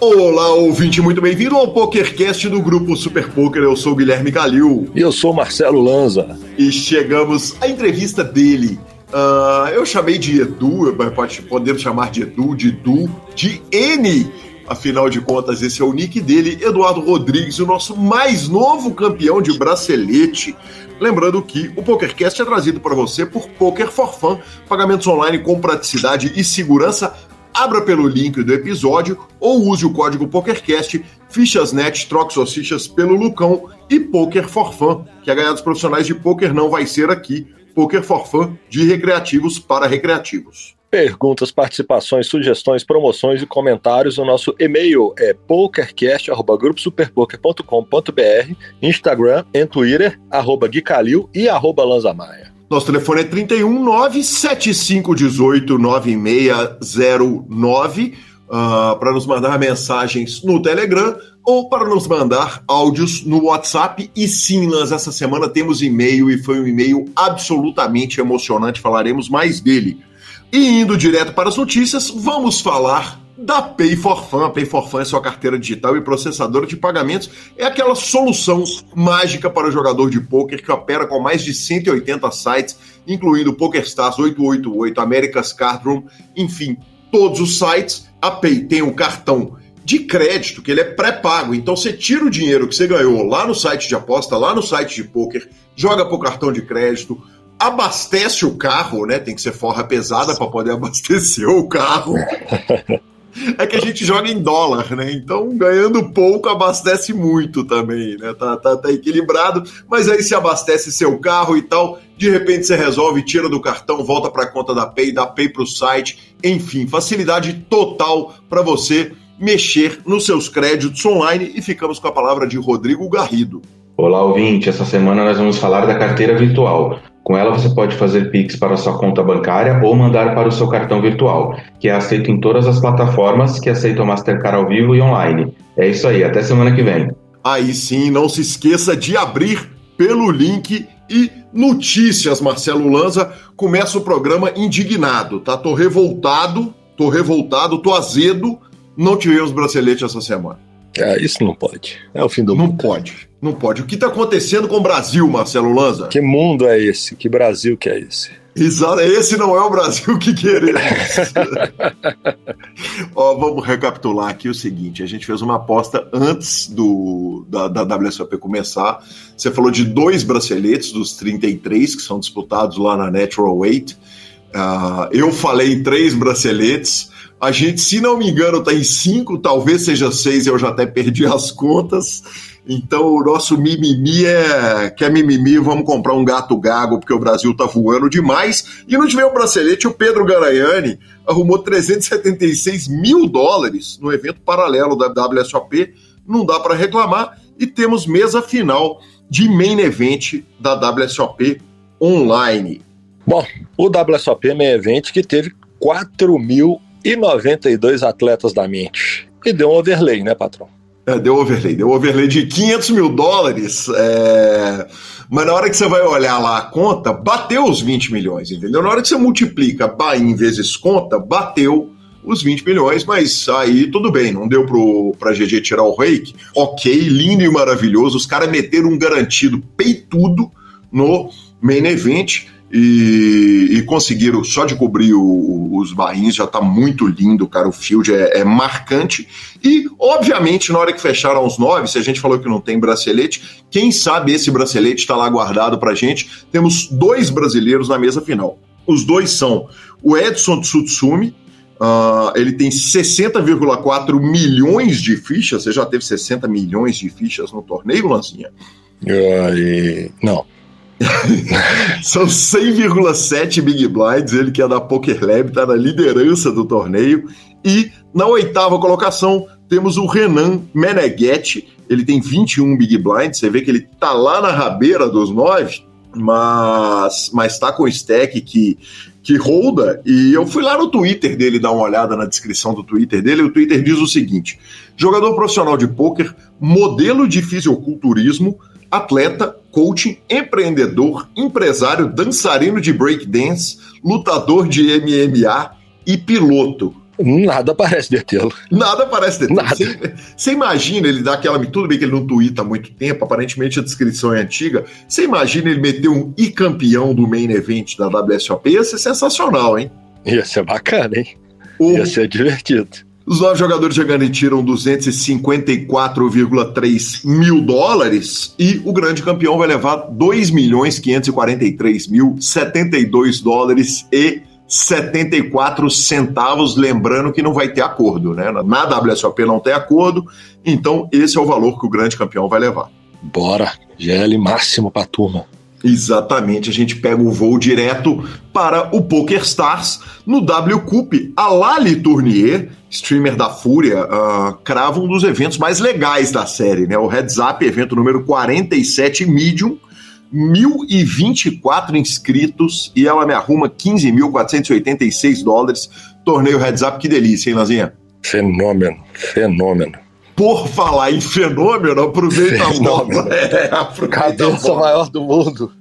Olá, ouvinte, muito bem-vindo ao PokerCast do grupo Super Poker. Eu sou o Guilherme Calil. E eu sou Marcelo Lanza. E chegamos à entrevista dele. Uh, eu chamei de Edu, pode, podemos chamar de Edu, de Du, de N. Afinal de contas, esse é o nick dele, Eduardo Rodrigues, o nosso mais novo campeão de bracelete. Lembrando que o PokerCast é trazido para você por Poker for Fun, pagamentos online com praticidade e segurança abra pelo link do episódio ou use o código PokerCast, fichas.net, troque suas fichas pelo Lucão e Poker for Fun, que a ganhar dos profissionais de poker não vai ser aqui. Poker for Fun, de recreativos para recreativos. Perguntas, participações, sugestões, promoções e comentários. O nosso e-mail é pokercast.gruposuperpoker.com.br, Instagram e Twitter, arroba Guicalil e arroba Lanzamaia. Nosso telefone é 31 97518 9609 uh, para nos mandar mensagens no Telegram ou para nos mandar áudios no WhatsApp. E sim, nós essa semana temos e-mail e foi um e-mail absolutamente emocionante. Falaremos mais dele. E indo direto para as notícias, vamos falar da Pay for Fun. A Pay for Fun é sua carteira digital e processadora de pagamentos. É aquela solução mágica para o jogador de poker que opera com mais de 180 sites, incluindo PokerStars 888, America's Card Room, enfim, todos os sites. A Pay tem um cartão de crédito, que ele é pré-pago. Então você tira o dinheiro que você ganhou lá no site de aposta, lá no site de poker, joga para o cartão de crédito, abastece o carro, né? Tem que ser forra pesada para poder abastecer o carro. É que a gente joga em dólar, né? Então, ganhando pouco, abastece muito também, né? Tá, tá, tá equilibrado, mas aí se abastece seu carro e tal, de repente você resolve, tira do cartão, volta para a conta da Pay, dá Pay para o site, enfim, facilidade total para você mexer nos seus créditos online e ficamos com a palavra de Rodrigo Garrido. Olá, ouvinte. Essa semana nós vamos falar da carteira virtual. Com ela você pode fazer Pix para sua conta bancária ou mandar para o seu cartão virtual, que é aceito em todas as plataformas que aceitam Mastercard ao vivo e online. É isso aí, até semana que vem. Aí sim, não se esqueça de abrir pelo link e notícias, Marcelo Lanza. Começa o programa indignado, tá? Tô revoltado, tô revoltado, tô azedo. Não tivemos bracelete essa semana. É, isso não pode. É o fim do não mundo. Não pode. Não pode. O que está acontecendo com o Brasil, Marcelo Lanza? Que mundo é esse? Que Brasil que é esse? Exato, esse não é o Brasil que queremos. Ó, vamos recapitular aqui o seguinte: a gente fez uma aposta antes do da, da WSOP começar. Você falou de dois braceletes dos 33 que são disputados lá na Natural Weight. Uh, eu falei em três braceletes. A gente, se não me engano, está em cinco, talvez seja seis, eu já até perdi as contas. Então, o nosso mimimi é. Quer mimimi? Vamos comprar um gato gago, porque o Brasil tá voando demais. E não tiver o bracelete, o Pedro Garanhani arrumou 376 mil dólares no evento paralelo da WSOP. Não dá para reclamar. E temos mesa final de main event da WSOP online. Bom, o WSOP Main Event que teve 4.092 atletas da mente. E deu um overlay, né, patrão? É, deu overlay, deu overlay de 500 mil dólares, é... mas na hora que você vai olhar lá a conta, bateu os 20 milhões, entendeu? Na hora que você multiplica Bahia vezes conta, bateu os 20 milhões, mas aí tudo bem, não deu pro, pra GG tirar o rake, ok, lindo e maravilhoso, os caras meteram um garantido peitudo no main event, e, e, conseguiram, só de cobrir o, os barrinhos, já tá muito lindo, cara. O field é, é, marcante. E, obviamente, na hora que fecharam os nove, se a gente falou que não tem bracelete, quem sabe esse bracelete está lá guardado pra gente. Temos dois brasileiros na mesa final. Os dois são o Edson Tsutsumi, uh, ele tem 60,4 milhões de fichas. Você já teve 60 milhões de fichas no torneio, Lanzinha? Não. São 100,7 Big Blinds, ele que é da Poker Lab, está na liderança do torneio. E na oitava colocação temos o Renan Meneghetti, ele tem 21 Big Blinds, você vê que ele tá lá na rabeira dos nove, mas mas tá com o stack que que holda, e eu fui lá no Twitter dele dar uma olhada na descrição do Twitter dele, o Twitter diz o seguinte: jogador profissional de pôquer, modelo de fisiculturismo, atleta coaching, empreendedor, empresário, dançarino de breakdance, lutador de MMA e piloto. Nada parece detê-lo. Nada parece detê-lo. Você, você imagina ele dar aquela. Tudo bem que ele não tuita há muito tempo, aparentemente a descrição é antiga. Você imagina ele meter um e campeão do main event da WSOP? Ia ser sensacional, hein? Ia ser bacana, hein? O... Ia ser divertido. Os nove jogadores já garantiram 254,3 mil dólares e o grande campeão vai levar 2 milhões 543 mil 72 dólares e 74 centavos, lembrando que não vai ter acordo, né? Na WSOP não tem acordo, então esse é o valor que o grande campeão vai levar. Bora, GL máximo pra turma. Exatamente, a gente pega o voo direto para o Poker Stars no W Cup. A Lali Tournier, streamer da Fúria, uh, crava um dos eventos mais legais da série, né? O Heads Up, evento número 47 Medium, 1.024 inscritos e ela me arruma 15.486 dólares. Torneio Heads Up, que delícia, hein, Lazinha? Fenômeno, fenômeno. Por falar em fenômeno, aproveita fenômeno. a bola. É, aproveita a bola. maior do mundo.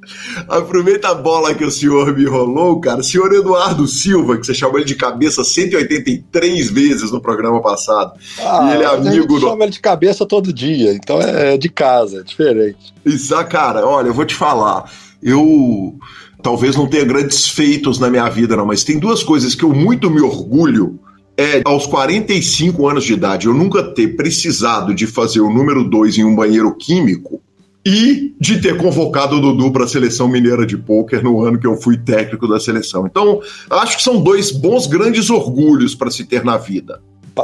Aproveita a bola que o senhor me rolou, cara. Senhor Eduardo Silva, que você chamou ele de cabeça 183 vezes no programa passado. Ah, e ele é amigo. A gente do... chama ele de cabeça todo dia, então é de casa, é diferente. Isso, cara, olha, eu vou te falar. Eu talvez não tenha grandes feitos na minha vida, não, mas tem duas coisas que eu muito me orgulho é, aos 45 anos de idade, eu nunca ter precisado de fazer o número 2 em um banheiro químico e de ter convocado o Dudu para a seleção mineira de pôquer no ano que eu fui técnico da seleção. Então, acho que são dois bons grandes orgulhos para se ter na vida.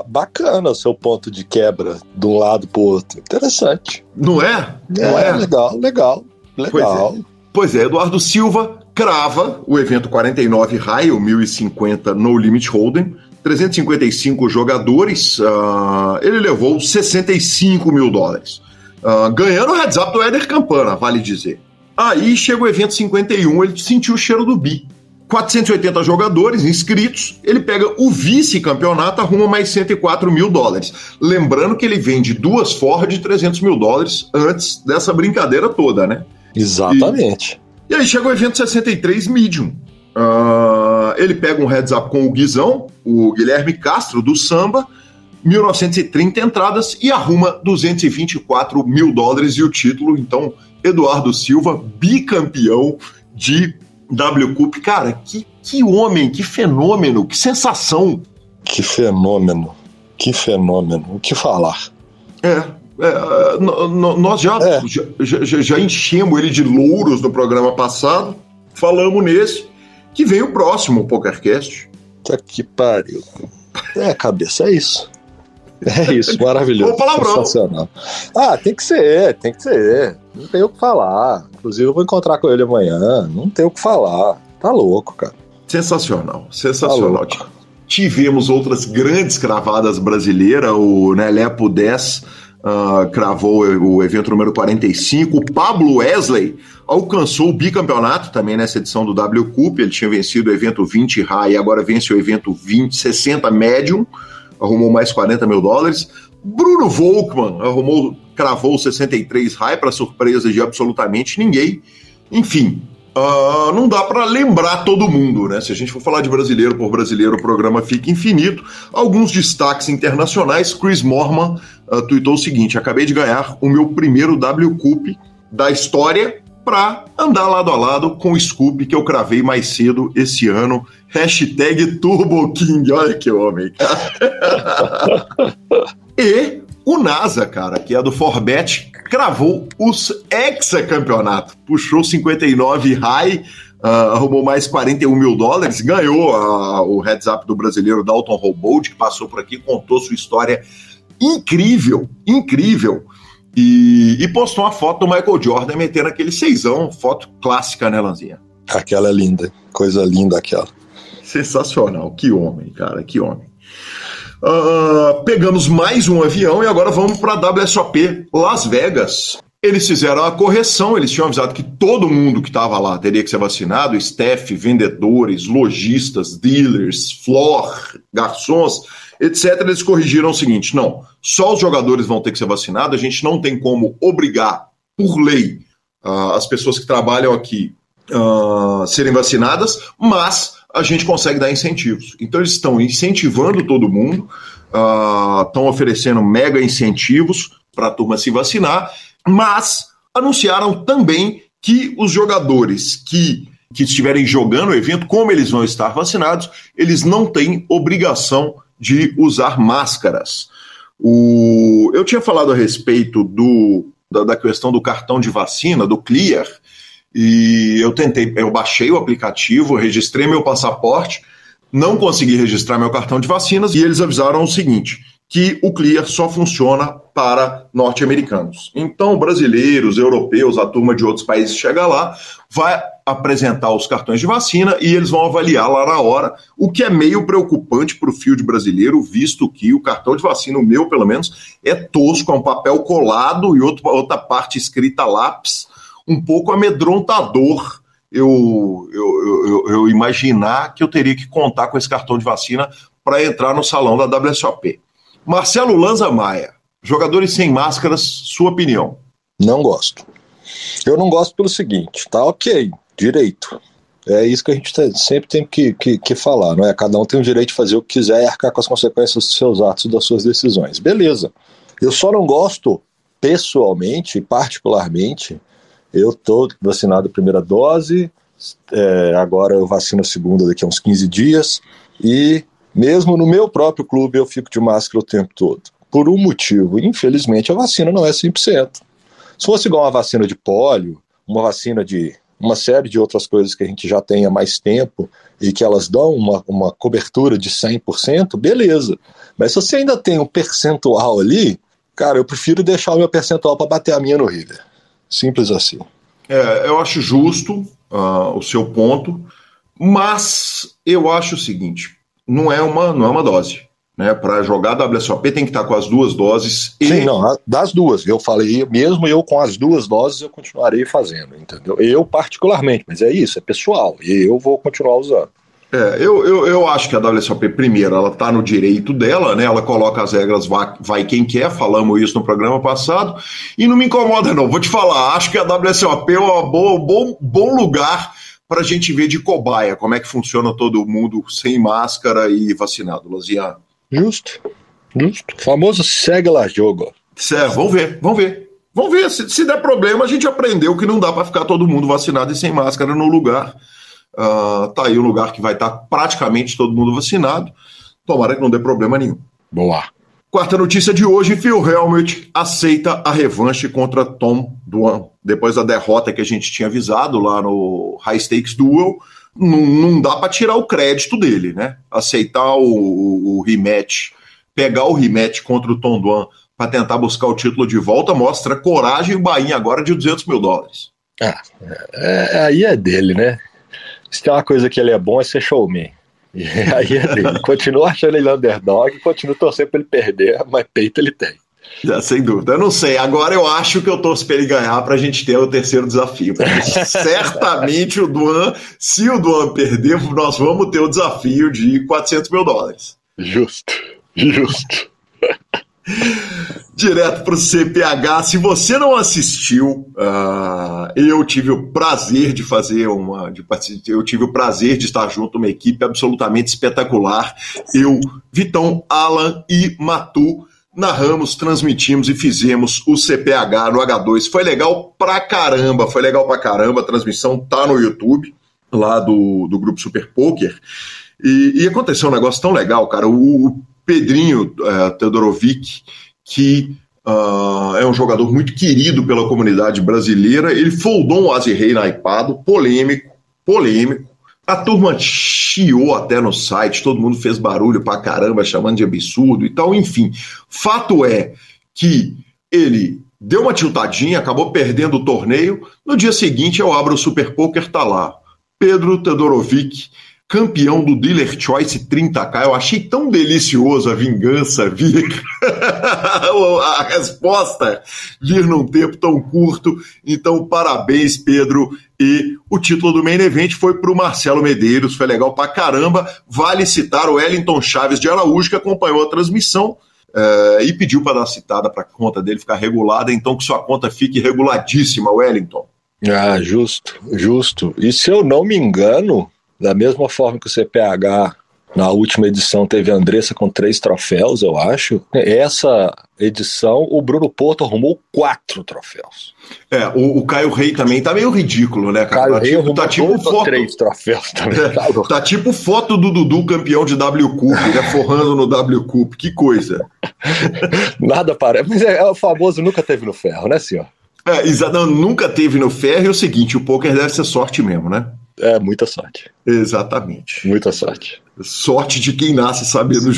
Bacana o seu ponto de quebra de um lado para o outro. Interessante. Não é? Não é, é? legal, legal, legal. Pois é. pois é, Eduardo Silva crava o evento 49 Raio 1050 No Limit Hold'em 355 jogadores, uh, ele levou 65 mil dólares. Uh, ganhando o heads up do Éder Campana, vale dizer. Aí chega o evento 51, ele sentiu o cheiro do bi. 480 jogadores inscritos, ele pega o vice-campeonato, arruma mais 104 mil dólares. Lembrando que ele vende duas Ford de 300 mil dólares antes dessa brincadeira toda, né? Exatamente. E, e aí chega o evento 63 Medium. Uh, ele pega um heads up com o Guizão, o Guilherme Castro, do Samba, 1930 entradas e arruma 224 mil dólares e o título. Então, Eduardo Silva, bicampeão de W Cup. Cara, que, que homem, que fenômeno, que sensação. Que fenômeno, que fenômeno. O que falar? É, é nós já, é. Já, já, já enchemos ele de louros no programa passado, falamos nesse que vem o próximo PokerCast. Tá que pariu. É, cabeça, é isso. É isso, maravilhoso. palavrão. Sensacional. Ah, tem que ser, tem que ser. Não tem o que falar. Inclusive, eu vou encontrar com ele amanhã. Não tem o que falar. Tá louco, cara. Sensacional, sensacional. Tá Tivemos outras grandes cravadas brasileiras, o Nelepo 10 uh, cravou o evento número 45. O Pablo Wesley alcançou o bicampeonato também nessa edição do W Cup. Ele tinha vencido o evento 20 High e agora vence o evento 20, 60 Medium. Arrumou mais 40 mil dólares. Bruno Volkmann arrumou, cravou 63 High para surpresa de absolutamente ninguém. Enfim, Uh, não dá para lembrar todo mundo, né? Se a gente for falar de brasileiro por brasileiro, o programa fica infinito. Alguns destaques internacionais. Chris Morman uh, tweetou o seguinte: acabei de ganhar o meu primeiro W Cup da história para andar lado a lado com o Scoop que eu cravei mais cedo esse ano. Hashtag Turbo King. Olha que homem, e o NASA, cara, que é do Forbet, cravou os hexacampeonato. Puxou 59 high, uh, arrumou mais 41 mil dólares, ganhou uh, o heads up do brasileiro Dalton Robold, que passou por aqui, contou sua história incrível, incrível. E, e, postou uma foto do Michael Jordan metendo aquele seisão, foto clássica, né, Lanzinha? Aquela é linda, coisa linda aquela. Sensacional, que homem, cara, que homem. Uh, pegamos mais um avião e agora vamos para a WSOP Las Vegas. Eles fizeram a correção, eles tinham avisado que todo mundo que estava lá teria que ser vacinado, staff, vendedores, lojistas, dealers, floor, garçons, etc. Eles corrigiram o seguinte: não, só os jogadores vão ter que ser vacinados, a gente não tem como obrigar, por lei, uh, as pessoas que trabalham aqui uh, serem vacinadas, mas a gente consegue dar incentivos. Então, eles estão incentivando todo mundo, estão oferecendo mega incentivos para a turma se vacinar, mas anunciaram também que os jogadores que, que estiverem jogando o evento, como eles vão estar vacinados, eles não têm obrigação de usar máscaras. O, eu tinha falado a respeito do, da, da questão do cartão de vacina, do Clear, e eu tentei, eu baixei o aplicativo, registrei meu passaporte, não consegui registrar meu cartão de vacinas, e eles avisaram o seguinte: que o Clear só funciona para norte-americanos. Então, brasileiros, europeus, a turma de outros países chega lá, vai apresentar os cartões de vacina e eles vão avaliar lá na hora, o que é meio preocupante para o field brasileiro, visto que o cartão de vacina, o meu pelo menos, é tosco, é um papel colado e outro, outra parte escrita lápis, um pouco amedrontador. Eu, eu, eu, eu imaginar que eu teria que contar com esse cartão de vacina para entrar no salão da WSOP. Marcelo Lanza Maia, jogadores sem máscaras, sua opinião? Não gosto. Eu não gosto pelo seguinte, tá ok, direito. É isso que a gente sempre tem que, que, que, falar, não é? Cada um tem o direito de fazer o que quiser e arcar com as consequências dos seus atos e das suas decisões. Beleza. Eu só não gosto, pessoalmente, particularmente, eu estou vacinado primeira dose, é, agora eu vacino a segunda daqui a uns 15 dias, e mesmo no meu próprio clube, eu fico de máscara o tempo todo. Por um motivo. Infelizmente, a vacina não é 100%. Se fosse igual uma vacina de pólio, uma vacina de uma série de outras coisas que a gente já tem há mais tempo e que elas dão uma, uma cobertura de 100%, beleza. Mas se você ainda tem um percentual ali, cara, eu prefiro deixar o meu percentual para bater a minha no River. Simples assim. É, eu acho justo uh, o seu ponto, mas eu acho o seguinte: não é uma, não é uma dose. Né, para jogar WSOP tem que estar com as duas doses. E... Sim, não, das duas. Eu falei, mesmo eu com as duas doses, eu continuarei fazendo, entendeu? Eu particularmente, mas é isso, é pessoal, e eu vou continuar usando. É, eu, eu, eu acho que a WSOP, primeiro, ela está no direito dela, né? Ela coloca as regras, vai, vai quem quer, falamos isso no programa passado, e não me incomoda, não. Vou te falar, acho que a WSOP é um bom, bom lugar para a gente ver de cobaia como é que funciona todo mundo sem máscara e vacinado, Lazian. Justo, justo. O famoso segue lá jogo. Certo, vamos ver, vamos ver. Vamos ver, se, se der problema, a gente aprendeu que não dá para ficar todo mundo vacinado e sem máscara no lugar. Uh, tá aí o um lugar que vai estar tá praticamente todo mundo vacinado. Tomara que não dê problema nenhum. Boa. Quarta notícia de hoje: Phil Helmut aceita a revanche contra Tom Duan. Depois da derrota que a gente tinha avisado lá no High Stakes Duel, não, não dá para tirar o crédito dele, né? Aceitar o, o, o, rematch, pegar o rematch contra o Tom Duan para tentar buscar o título de volta, mostra coragem e o Bahia agora de 200 mil dólares. Ah, é, aí é dele, né? Se tem uma coisa que ele é bom é ser showman. E aí ele continua achando ele underdog, continua torcendo para ele perder, mas peito ele tem. Já, sem dúvida. Eu não sei. Agora eu acho que eu torço para ele ganhar para a gente ter o terceiro desafio. certamente o Duan, se o Duan perder, nós vamos ter o desafio de 400 mil dólares. Justo, justo. Direto para o CPH. Se você não assistiu, uh, eu tive o prazer de fazer uma. De, eu tive o prazer de estar junto uma equipe absolutamente espetacular. Eu, Vitão, Alan e Matu narramos, transmitimos e fizemos o CPH no H2. Foi legal pra caramba, foi legal pra caramba. A transmissão tá no YouTube, lá do, do grupo Super Poker. E, e aconteceu um negócio tão legal, cara. O, o Pedrinho Todorovic, que uh, é um jogador muito querido pela comunidade brasileira, ele foldou um Azi Rei naipado, polêmico, polêmico. A turma chiou até no site, todo mundo fez barulho pra caramba, chamando de absurdo e tal. Enfim, fato é que ele deu uma tiltadinha, acabou perdendo o torneio. No dia seguinte, eu abro o Super Poker, tá lá. Pedro Todorovic campeão do Dealer Choice 30K. Eu achei tão delicioso a vingança vir, a resposta vir num tempo tão curto. Então, parabéns, Pedro. E o título do Main Event foi para o Marcelo Medeiros, foi legal pra caramba. Vale citar o Wellington Chaves de Araújo, que acompanhou a transmissão. Uh, e pediu para dar citada para a conta dele ficar regulada, então que sua conta fique reguladíssima, Wellington. Ah, justo, justo. E se eu não me engano, da mesma forma que o CPH na última edição teve a Andressa com três troféus, eu acho. Essa edição, o Bruno Porto arrumou quatro troféus. É, o, o Caio Rei também tá meio ridículo, né, cara? Caio tá, Rei tipo, tá tipo foto. três troféus também. É, tá tipo foto do Dudu campeão de W Cup, né? Forrando no W Cup. Que coisa. Nada parece. Mas é, é o famoso nunca teve no ferro, né, senhor? É, exa- não, nunca teve no ferro e é o seguinte: o poker deve ser sorte mesmo, né? É, muita sorte. Exatamente. Muita sorte. Sorte de quem nasce sabendo,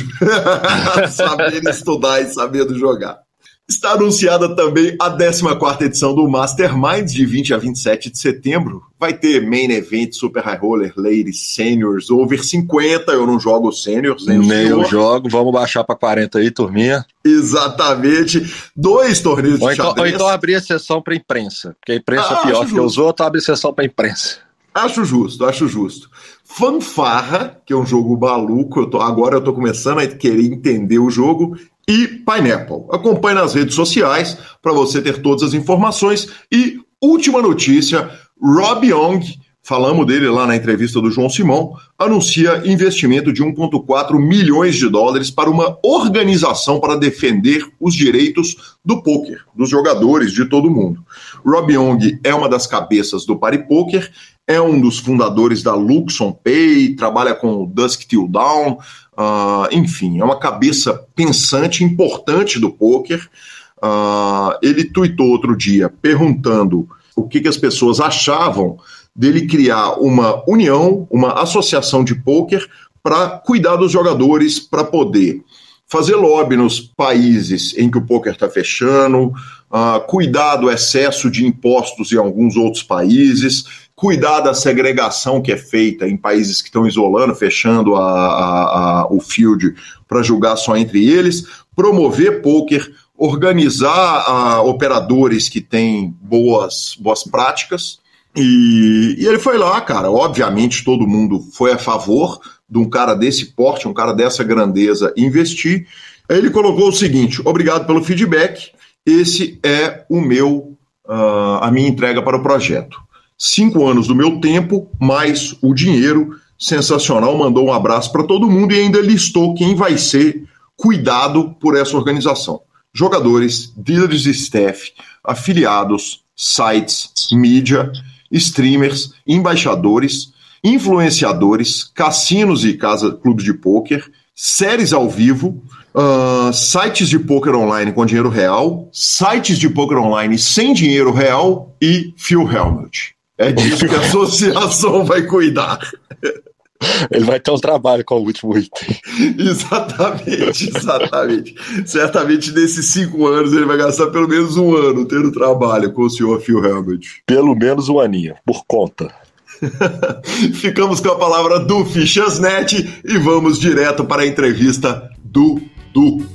sabendo estudar e sabendo jogar. Está anunciada também a 14 edição do Masterminds, de 20 a 27 de setembro. Vai ter Main Event, Super High Roller, Ladies, Seniors, Over 50. Eu não jogo Seniors, nem, Nem eu jogo, vamos baixar pra 40 aí, turminha. Exatamente. Dois torneios de Ou então, ou xadrez. então abrir a sessão pra imprensa, porque a imprensa Ah, é pior acho que os outros, abre sessão pra imprensa. Acho justo, acho justo. Fanfarra, que é um jogo maluco, eu tô, agora eu tô começando a querer entender o jogo, e Pineapple. Acompanhe nas redes sociais para você ter todas as informações. E última notícia: Rob Young, falamos dele lá na entrevista do João Simão, anuncia investimento de 1,4 milhões de dólares para uma organização para defender os direitos do poker, dos jogadores, de todo mundo. Rob Young é uma das cabeças do Party Poker, é um dos fundadores da Luxon Pay, trabalha com o Dusk Till Dawn, ah, enfim, é uma cabeça pensante, importante do poker. Ah, ele tuitou outro dia perguntando o que, que as pessoas achavam dele criar uma união, uma associação de poker para cuidar dos jogadores, para poder fazer lobby nos países em que o poker está fechando, ah, cuidar do excesso de impostos em alguns outros países, cuidar da segregação que é feita em países que estão isolando, fechando a, a- a- o field para julgar só entre eles, promover poker, organizar ah, operadores que têm boas, boas práticas. E, e ele foi lá, cara. Obviamente, todo mundo foi a favor de um cara desse porte, um cara dessa grandeza investir. Aí ele colocou o seguinte: obrigado pelo feedback. Esse é o meu, ah, a minha entrega para o projeto. Cinco anos do meu tempo, mais o dinheiro. Sensacional, mandou um abraço para todo mundo e ainda listou quem vai ser cuidado por essa organização: jogadores, dealers de staff, afiliados, sites, mídia, streamers, embaixadores, influenciadores, cassinos e casa clubes de pôquer, séries ao vivo, ah, sites de pôquer online com dinheiro real, sites de pôquer online sem dinheiro real e Phil Helmut. É disso que a associação vai cuidar. Ele vai ter um trabalho com o último item. Exatamente, exatamente. Certamente nesses cinco anos ele vai gastar pelo menos um ano tendo trabalho com o senhor Phil Helmut. Pelo menos um aninho, por conta. Ficamos com a palavra do Fichasnet e vamos direto para a entrevista do Du.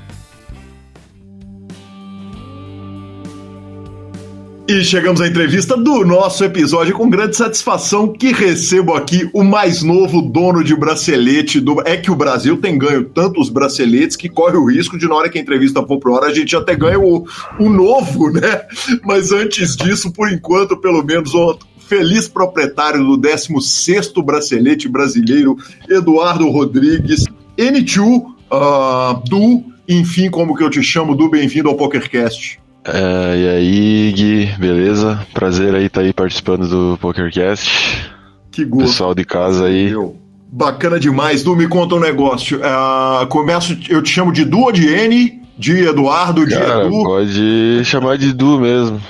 E chegamos à entrevista do nosso episódio com grande satisfação que recebo aqui o mais novo dono de bracelete do. É que o Brasil tem ganho tantos braceletes que corre o risco de, na hora que a entrevista for pro hora, a gente até ganha o, o novo, né? Mas antes disso, por enquanto, pelo menos, o feliz proprietário do 16 bracelete brasileiro, Eduardo Rodrigues, N2, ah, Du, enfim, como que eu te chamo, Du, bem-vindo ao PokerCast. É, e aí, Gui, beleza? Prazer aí estar aí participando do PokerCast. Que gosto. Pessoal de casa aí. Meu, Bacana demais. Du, me conta um negócio. Ah, começo, eu te chamo de Du ou de N, de Eduardo, de Cara, Edu. pode chamar de Du mesmo.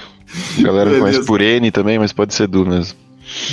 A galera Beleza. conhece por N também, mas pode ser Du mesmo.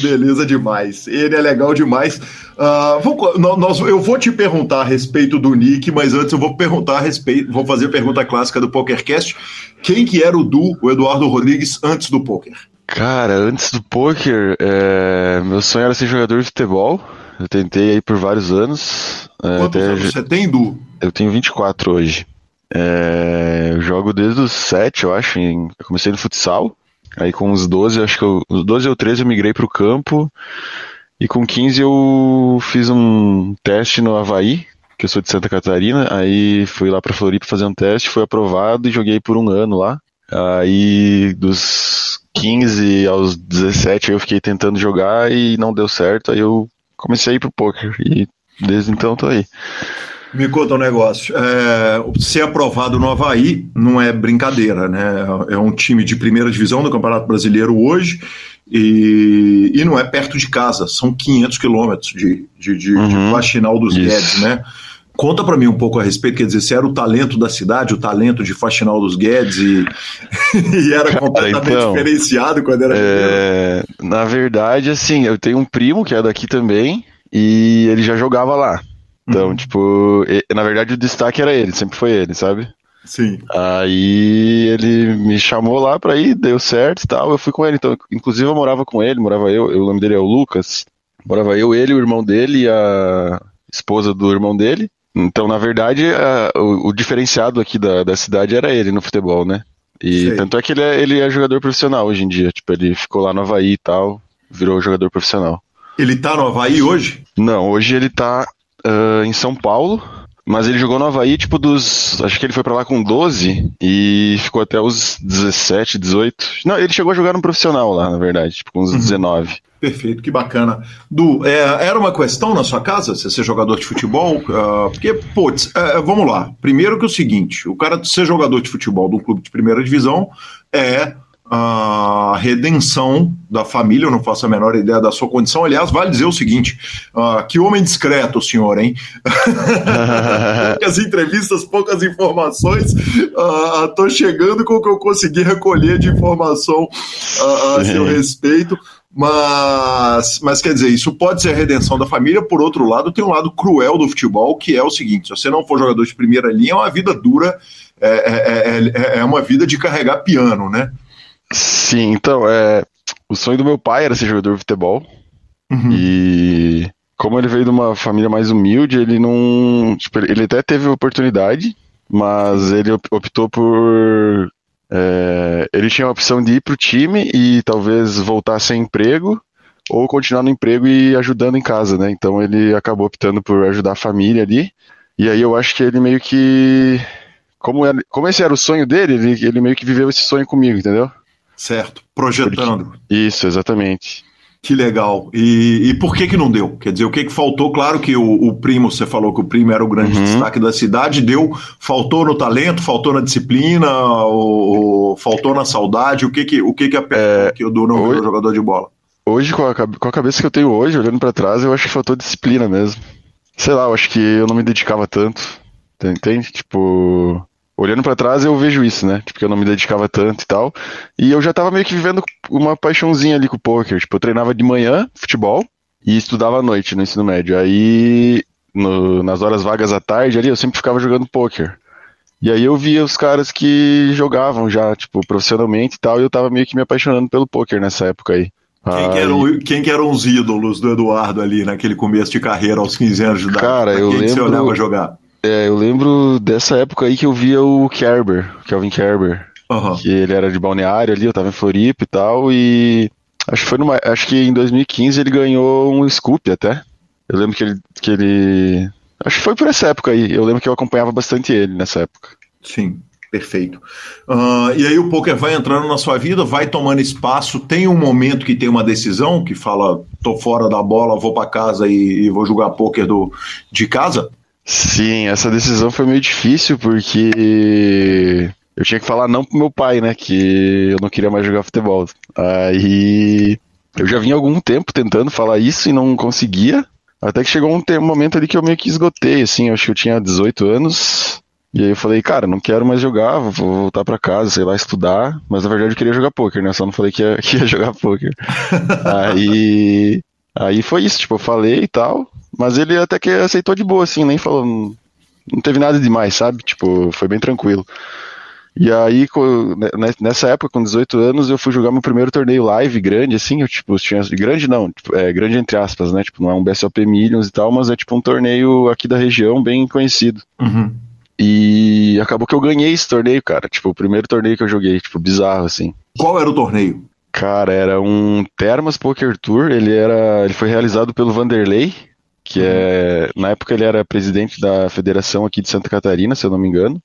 Beleza demais. Ele é legal demais. Uh, vou, nós, eu vou te perguntar a respeito do Nick, mas antes eu vou perguntar a respeito, vou fazer a pergunta clássica do PokerCast. Quem que era o Du, o Eduardo Rodrigues, antes do poker? Cara, antes do poker, é... meu sonho era ser jogador de futebol. Eu tentei aí por vários anos. É, Quantos anos você tem, Du? Eu tenho 24 hoje. É... Eu jogo desde os 7, eu acho. Em... Eu comecei no futsal. Aí com os 12, acho que eu, os 12 ou 13 eu migrei para o campo. E com 15 eu fiz um teste no Havaí, que eu sou de Santa Catarina. Aí fui lá para Floripa fazer um teste, foi aprovado e joguei por um ano lá. Aí dos 15 aos 17 eu fiquei tentando jogar e não deu certo. Aí eu comecei a ir pro poker e desde então tô aí. Me conta um negócio. É, ser aprovado no Havaí não é brincadeira, né? É um time de primeira divisão do Campeonato Brasileiro hoje e, e não é perto de casa, são 500 quilômetros de, de, de, uhum. de Faxinal dos Isso. Guedes, né? Conta para mim um pouco a respeito, quer dizer, se era o talento da cidade, o talento de Faxinal dos Guedes e, e era completamente então, diferenciado quando era é, Na verdade, assim, eu tenho um primo que é daqui também e ele já jogava lá. Então, uhum. tipo, na verdade o destaque era ele, sempre foi ele, sabe? Sim. Aí ele me chamou lá pra ir, deu certo e tal. Eu fui com ele, então, inclusive eu morava com ele, morava eu, o nome dele é o Lucas. Morava eu, ele, o irmão dele e a esposa do irmão dele. Então, na verdade, a, o, o, diferenciado aqui da, da cidade era ele no futebol, né? E Sei. tanto é que ele é, ele é jogador profissional hoje em dia. Tipo, ele ficou lá no Havaí e tal, virou jogador profissional. Ele tá no Havaí hoje? Não, hoje ele tá uh, em São Paulo, mas ele jogou no Havaí, tipo, dos. Acho que ele foi para lá com 12 e ficou até os 17, 18. Não, ele chegou a jogar no profissional lá, na verdade, tipo, com uns uhum. 19. Perfeito, que bacana. Du, é, era uma questão na sua casa, você ser jogador de futebol? Uh, porque, putz, é, vamos lá. Primeiro que é o seguinte: o cara ser jogador de futebol de um clube de primeira divisão é a redenção da família, eu não faço a menor ideia da sua condição. Aliás, vale dizer o seguinte: uh, que homem discreto, senhor, hein? poucas entrevistas, poucas informações. Estou uh, chegando com o que eu consegui recolher de informação uh, a seu respeito. Mas, mas quer dizer, isso pode ser a redenção da família. Por outro lado, tem um lado cruel do futebol, que é o seguinte: se você não for jogador de primeira linha, é uma vida dura, é, é, é, é uma vida de carregar piano, né? Sim, então, é, o sonho do meu pai era ser jogador de futebol. Uhum. E como ele veio de uma família mais humilde, ele não. Tipo, ele até teve oportunidade, mas ele optou por. É, ele tinha a opção de ir pro time e talvez voltar sem emprego, ou continuar no emprego e ajudando em casa, né? Então ele acabou optando por ajudar a família ali. E aí eu acho que ele meio que. Como, era, como esse era o sonho dele, ele, ele meio que viveu esse sonho comigo, entendeu? Certo, projetando. Isso, exatamente. Que legal. E, e, por que que não deu? Quer dizer, o que que faltou? Claro que o, o primo, você falou que o primo era o grande uhum. destaque da cidade, deu, faltou no talento, faltou na disciplina, ou, ou faltou na saudade, o que que, o que que, a, é, que o Duno hoje, jogador de bola? Hoje, com a, com a cabeça que eu tenho hoje, olhando para trás, eu acho que faltou disciplina mesmo. Sei lá, eu acho que eu não me dedicava tanto, entende? Tipo, olhando para trás eu vejo isso, né? Tipo, que eu não me dedicava tanto e tal. E eu já tava meio que vivendo uma paixãozinha ali com o poker. Tipo, eu treinava de manhã, futebol, e estudava à noite no ensino médio. Aí, no, nas horas vagas à tarde ali, eu sempre ficava jogando poker. E aí eu via os caras que jogavam já, tipo, profissionalmente e tal, e eu tava meio que me apaixonando pelo poker nessa época aí. Quem, que eram, quem que eram os ídolos do Eduardo ali naquele começo de carreira aos 15 anos de idade? Cara, eu lembro. Você olhava jogar? É, eu lembro dessa época aí que eu via o Kerber, Kelvin Kerber. Uhum. Que ele era de balneário ali, eu tava em Floripa e tal, e acho que foi numa. Acho que em 2015 ele ganhou um Scoop até. Eu lembro que ele. Que ele acho que foi por essa época aí. Eu lembro que eu acompanhava bastante ele nessa época. Sim. Perfeito. Uh, e aí o poker vai entrando na sua vida, vai tomando espaço. Tem um momento que tem uma decisão que fala: tô fora da bola, vou para casa e, e, vou jogar poker do, de casa. Sim, essa decisão foi meio difícil porque eu tinha que falar não pro meu pai, né? Que eu não queria mais jogar futebol. Aí eu já vinha algum tempo tentando falar isso e não conseguia. Até que chegou um, um momento ali que eu meio que esgotei, assim, acho que eu tinha 18 anos. E aí eu falei, cara, não quero mais jogar, vou voltar para casa, sei lá, estudar. Mas na verdade eu queria jogar poker, né? Só não falei que ia, que ia jogar poker. aí, aí foi isso, tipo, eu falei e tal. Mas ele até que aceitou de boa, assim, nem falou. Não teve nada demais, sabe? Tipo, foi bem tranquilo. E aí, né, nessa época, com 18 anos, eu fui jogar meu primeiro torneio live grande, assim, eu, tipo, tinha, grande não, tipo, é grande entre aspas, né, tipo, não é um BSOP Millions e tal, mas é tipo um torneio aqui da região bem conhecido. Uhum. E acabou que eu ganhei esse torneio, cara, tipo, o primeiro torneio que eu joguei, tipo, bizarro, assim. Qual era o torneio? Cara, era um Termas Poker Tour, ele era, ele foi realizado pelo Vanderlei, que é, na época ele era presidente da federação aqui de Santa Catarina, se eu não me engano.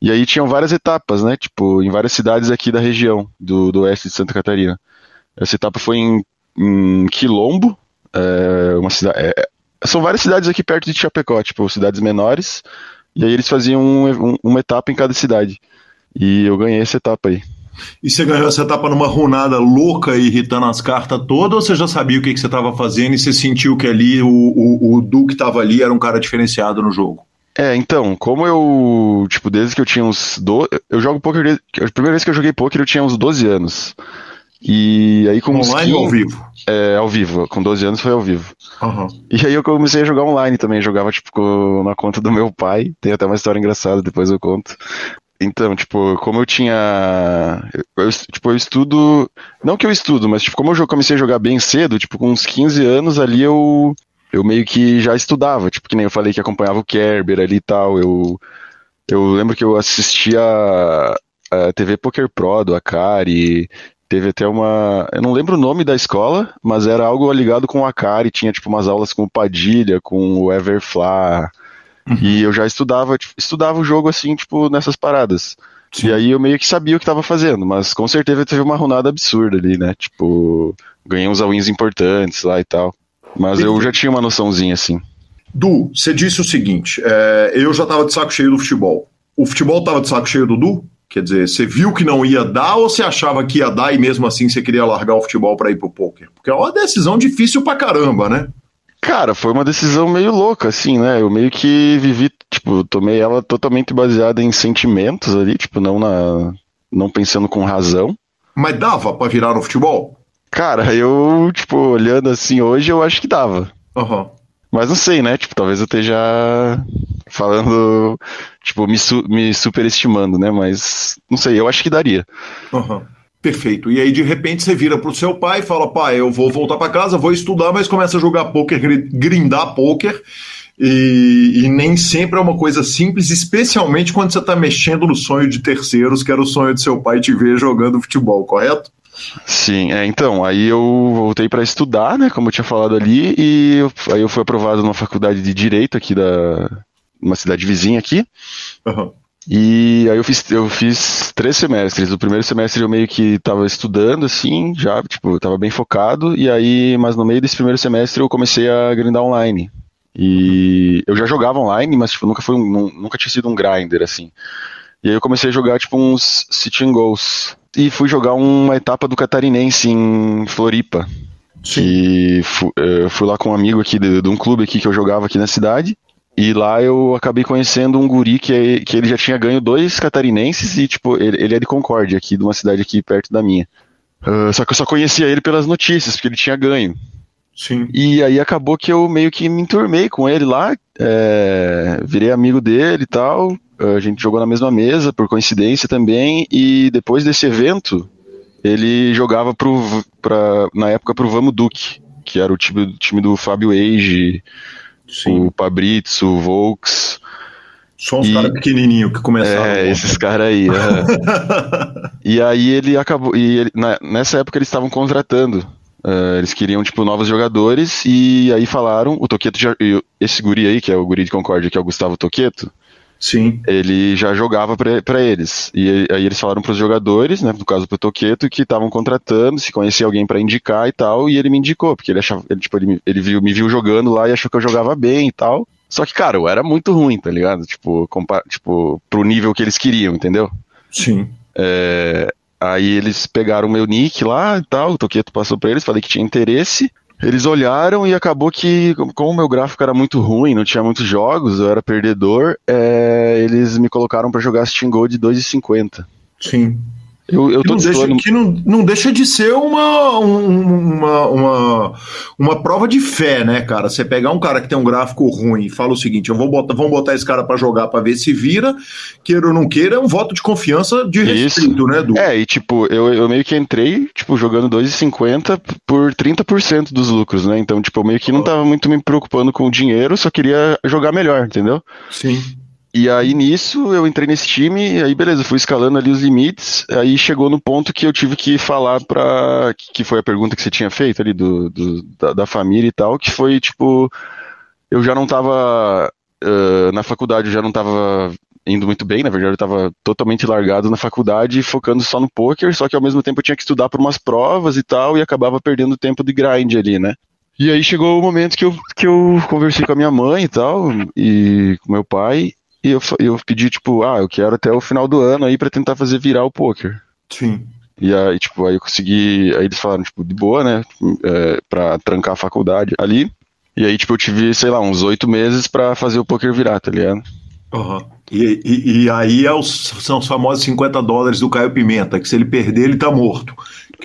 E aí tinham várias etapas, né? Tipo, em várias cidades aqui da região do, do oeste de Santa Catarina. Essa etapa foi em, em Quilombo, é, uma cidade. É, são várias cidades aqui perto de Chapecó, tipo, cidades menores. E aí eles faziam um, um, uma etapa em cada cidade. E eu ganhei essa etapa aí. E você ganhou essa etapa numa runada louca e irritando as cartas todas, ou você já sabia o que, que você estava fazendo e você sentiu que ali o, o, o Du que estava ali era um cara diferenciado no jogo? É, então, como eu, tipo, desde que eu tinha uns. Do... Eu jogo poker. A primeira vez que eu joguei poker eu tinha uns 12 anos. E aí com Online 15... ou ao vivo? É, ao vivo. Com 12 anos foi ao vivo. Uhum. E aí eu comecei a jogar online também. Jogava, tipo, na conta do meu pai. Tem até uma história engraçada, depois eu conto. Então, tipo, como eu tinha. Eu, tipo, eu estudo. Não que eu estudo, mas, tipo, como eu comecei a jogar bem cedo, tipo, com uns 15 anos ali eu eu meio que já estudava, tipo, que nem eu falei que acompanhava o Kerber ali e tal, eu, eu lembro que eu assistia a TV Poker Pro do Akari, teve até uma, eu não lembro o nome da escola, mas era algo ligado com o Akari, tinha tipo umas aulas com o Padilha, com o Everfla, uhum. e eu já estudava, tipo, estudava o jogo assim, tipo, nessas paradas. Sim. E aí eu meio que sabia o que estava fazendo, mas com certeza teve uma runada absurda ali, né? Tipo, ganhei uns wins importantes lá e tal. Mas eu já tinha uma noçãozinha assim. Du, você disse o seguinte: é, eu já estava de saco cheio do futebol. O futebol estava de saco cheio do Du? Quer dizer, você viu que não ia dar ou você achava que ia dar e mesmo assim você queria largar o futebol para ir pro poker? Porque é uma decisão difícil pra caramba, né? Cara, foi uma decisão meio louca, assim, né? Eu meio que vivi, tipo, tomei ela totalmente baseada em sentimentos ali, tipo, não na. não pensando com razão. Mas dava para virar no futebol? Cara, eu, tipo, olhando assim hoje, eu acho que dava. Uhum. Mas não sei, né? Tipo, talvez eu esteja falando, tipo, me, su me superestimando, né? Mas não sei, eu acho que daria. Uhum. Perfeito. E aí, de repente, você vira pro seu pai e fala: pai, eu vou voltar para casa, vou estudar, mas começa a jogar poker, grindar poker. E, e, nem sempre é uma coisa simples, especialmente quando você está mexendo no sonho de terceiros, que era o sonho de seu pai te ver jogando futebol, correto? Sim, é, então, aí eu voltei para estudar, né, como eu tinha falado ali, e eu, aí eu fui aprovado numa faculdade de Direito aqui da uma cidade vizinha aqui. Uhum. E aí eu fiz, eu fiz três semestres. O primeiro semestre eu meio que estava estudando, assim, já, tipo, estava bem focado, e aí, mas no meio desse primeiro semestre eu comecei a grindar online. E eu já jogava online, mas tipo, nunca, foi um, nunca tinha sido um grinder, assim. E aí eu comecei a jogar, tipo, uns sitting goals. E fui jogar uma etapa do Catarinense em Floripa. Sim. E fui, eu fui lá com um amigo aqui de, de, um clube aqui que eu jogava aqui na cidade. E lá eu acabei conhecendo um guri que, é, que ele já tinha ganho dois catarinenses e, tipo, ele, ele é de Concórdia, aqui, de uma cidade aqui perto da minha. Uh, só que eu só conhecia ele pelas notícias, porque ele tinha ganho. Sim. E aí acabou que eu meio que me enturmei com ele lá, é, virei amigo dele e tal a gente jogou na mesma mesa, por coincidência também, e depois desse evento, ele jogava pro, pra, na época pro Vamos Duque, que era o time, time do Fábio Age, Sim. o Pabritz, o Volks. Só uns e... caras pequenininhos que começaram. É, esses caras aí. e aí ele acabou. E ele, na, nessa época eles estavam contratando. Uh, eles queriam, tipo, novos jogadores. E aí falaram. O Toqueto já. Esse guri aí, que é o guri de Concórdia, que é o Gustavo Toqueto. Sim. Ele já jogava para eles. E aí eles falaram para os jogadores, né, no caso pro Toqueto, que estavam contratando, se conhecia alguém para indicar e tal, e ele me indicou, porque ele achava, ele, tipo, ele, ele viu, me viu jogando lá e achou que eu jogava bem e tal. Só que, cara, eu era muito ruim, tá ligado? Tipo, compa tipo pro nível que eles queriam, entendeu? Sim. É, aí eles pegaram o meu nick lá e tal, o Toqueto passou para eles, falei que tinha interesse. Eles olharam e acabou que, como o meu gráfico era muito ruim, não tinha muitos jogos, eu era perdedor, é, eles me colocaram para jogar Steam Gold de 2,50. Sim. Eu, eu que, não deixa, que não, não deixa de ser uma, uma, uma, uma prova de fé, né, cara? Você pegar um cara que tem um gráfico ruim e fala o seguinte: eu vou botar, vamos botar esse cara para jogar para ver se vira, queira ou não queira, é um voto de confiança de respeito, né, Du? É, e tipo, eu, eu meio que entrei, tipo, jogando 2,50 por 30% dos lucros, né? Então, tipo, eu meio que não tava muito me preocupando com o dinheiro, só queria jogar melhor, entendeu? Sim. E aí nisso eu entrei nesse time, aí beleza, fui escalando ali os limites, aí chegou no ponto que eu tive que falar pra. que foi a pergunta que você tinha feito ali do, do da, da, família e tal, que foi tipo. Eu já não tava. Uh, na faculdade eu já não tava indo muito bem, na verdade eu tava totalmente largado na faculdade, focando só no poker, só que ao mesmo tempo eu tinha que estudar para umas provas e tal, e acabava perdendo tempo de grind ali, né? E aí chegou o momento que eu, que eu conversei com a minha mãe e tal, e com meu pai, e eu, eu pedi, tipo, ah, eu quero até o final do ano aí para tentar fazer virar o poker. Sim. E aí, tipo, aí eu consegui. Aí eles falaram, tipo, de boa, né? É, pra trancar a faculdade ali. E aí, tipo, eu tive, sei lá, uns oito meses para fazer o poker virar, tá ligado? Uhum. E, e, e, aí é os, são os famosos 50 dólares do Caio Pimenta, que se ele perder, ele tá morto.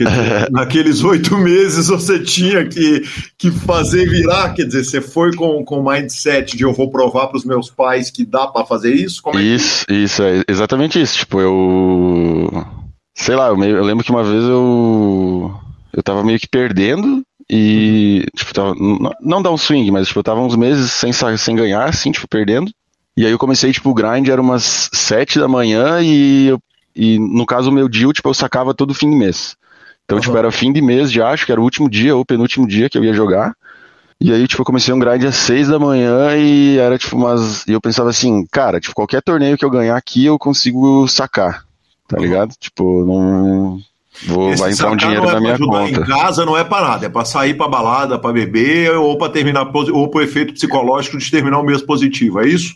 Dizer, naqueles oito meses você tinha que, que fazer virar, quer dizer, você foi com o mindset de eu vou provar para os meus pais que dá para fazer isso? Como é isso, que... isso, é exatamente isso. Tipo, eu. Sei lá, eu, meio, eu lembro que uma vez eu. Eu tava meio que perdendo e. Tipo, tava, não, não dá um swing, mas tipo, eu tava uns meses sem, sem ganhar, assim, tipo, perdendo. E aí eu comecei, tipo, o grind era umas sete da manhã e, eu, e no caso o meu deal, tipo, eu sacava todo fim de mês. Então, uhum. tipo, era fim de mês de acho que era o último dia ou penúltimo dia que eu ia jogar. E aí, tipo, eu comecei um grind às seis da manhã e era, tipo, umas. E eu pensava assim, cara, tipo, qualquer torneio que eu ganhar aqui eu consigo sacar. Tá ligado? Tipo, não. Vou, Esse vai entrar um dinheiro é na minha conta. Em casa não é parada, é pra sair pra balada, pra beber ou pra terminar, ou pro efeito psicológico de terminar o mês positivo, é isso?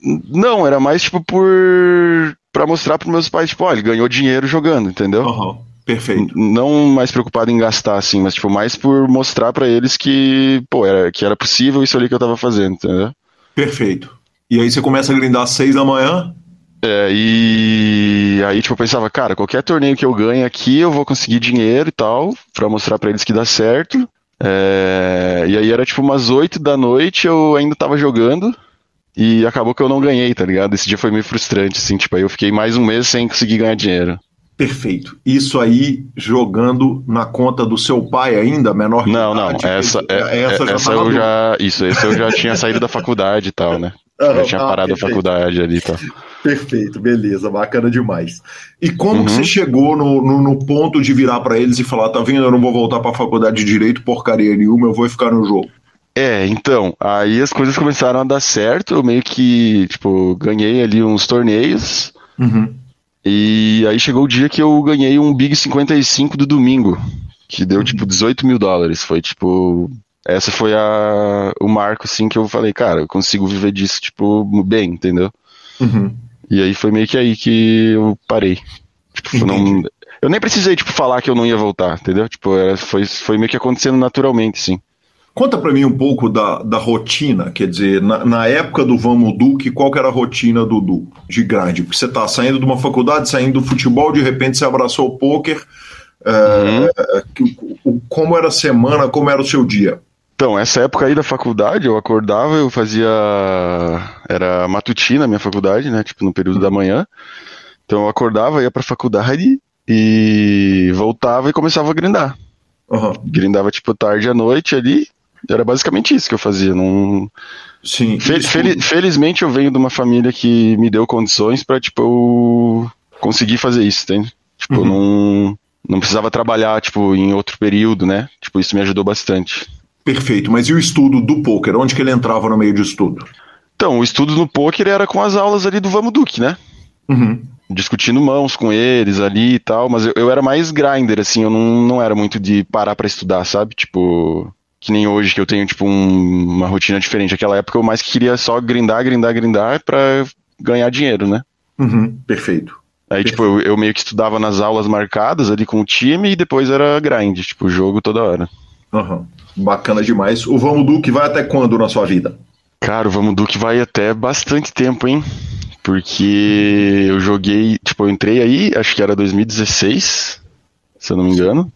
Não, era mais, tipo, por. pra mostrar pros meus pais, tipo, olha, ele ganhou dinheiro jogando, entendeu? Uhum. Perfeito. Não mais preocupado em gastar, assim, mas tipo, mais por mostrar para eles que, pô, era, que era possível isso ali que eu tava fazendo, entendeu? Perfeito. E aí você começa a grindar às seis da manhã? É, e aí, tipo, eu pensava, cara, qualquer torneio que eu ganhe aqui, eu vou conseguir dinheiro e tal, pra mostrar para eles que dá certo. É, e aí era tipo umas oito da noite, eu ainda tava jogando, e acabou que eu não ganhei, tá ligado? Esse dia foi meio frustrante, assim, tipo, aí eu fiquei mais um mês sem conseguir ganhar dinheiro. Perfeito. Isso aí jogando na conta do seu pai ainda, menor Não, não. Essa, é, essa, já essa eu já. Isso, esse eu já tinha saído da faculdade e tal, né? Ah, já tinha ah, parado perfeito. a faculdade ali e tal. Perfeito, beleza, bacana demais. E como uhum. que você chegou no, no, no ponto de virar para eles e falar, tá vendo, eu não vou voltar para a faculdade de direito porcaria nenhuma, eu vou ficar no jogo? É, então, aí as coisas começaram a dar certo, eu meio que, tipo, ganhei ali uns torneios. Uhum. E aí chegou o dia que eu ganhei um Big 55 do domingo, que deu tipo 18 mil dólares. Foi tipo. Essa foi a, o marco, assim, que eu falei, cara, eu consigo viver disso, tipo, bem, entendeu? Uhum. E aí foi meio que aí que eu parei. Tipo, não, eu nem precisei, tipo, falar que eu não ia voltar, entendeu? Tipo, era, foi, foi meio que acontecendo naturalmente, sim. Conta para mim um pouco da, da rotina, quer dizer, na, na época do Vamos Duque, qual que era a rotina do Du, de grande? Porque você tá saindo de uma faculdade, saindo do futebol, de repente você abraçou o pôquer. É, uhum. Como era a semana, como era o seu dia? Então, essa época aí da faculdade, eu acordava, eu fazia. Era matutina a minha faculdade, né? Tipo, no período da manhã. Então eu acordava, ia pra faculdade e voltava e começava a grindar. Uhum. Grindava, tipo, tarde à noite ali, era basicamente isso que eu fazia. Não... Sim. Fel fel felizmente eu venho de uma família que me deu condições para tipo, eu conseguir fazer isso, entende? Tipo, uhum. não, não precisava trabalhar, tipo, em outro período, né? Tipo, isso me ajudou bastante. Perfeito. Mas e o estudo do poker? Onde que ele entrava no meio de estudo? Então, o estudo no poker era com as aulas ali do Vamos Duque, né? Uhum. Discutindo mãos com eles ali e tal, mas eu, eu era mais grinder, assim, eu não, não era muito de parar para estudar, sabe? Tipo, que nem hoje, que eu tenho, tipo, um, uma rotina diferente. Naquela época eu mais queria só grindar, grindar, grindar pra ganhar dinheiro, né? Uhum, perfeito. Aí, perfeito. tipo, eu, eu, meio que estudava nas aulas marcadas ali com o time e depois era grind, tipo, jogo toda hora. Uhum. Bacana demais. O Vamos Duque vai até quando na sua vida? Cara, o Vamos Duque vai até bastante tempo, hein? Porque eu joguei, tipo, eu entrei aí, acho que era 2016, se eu não me engano.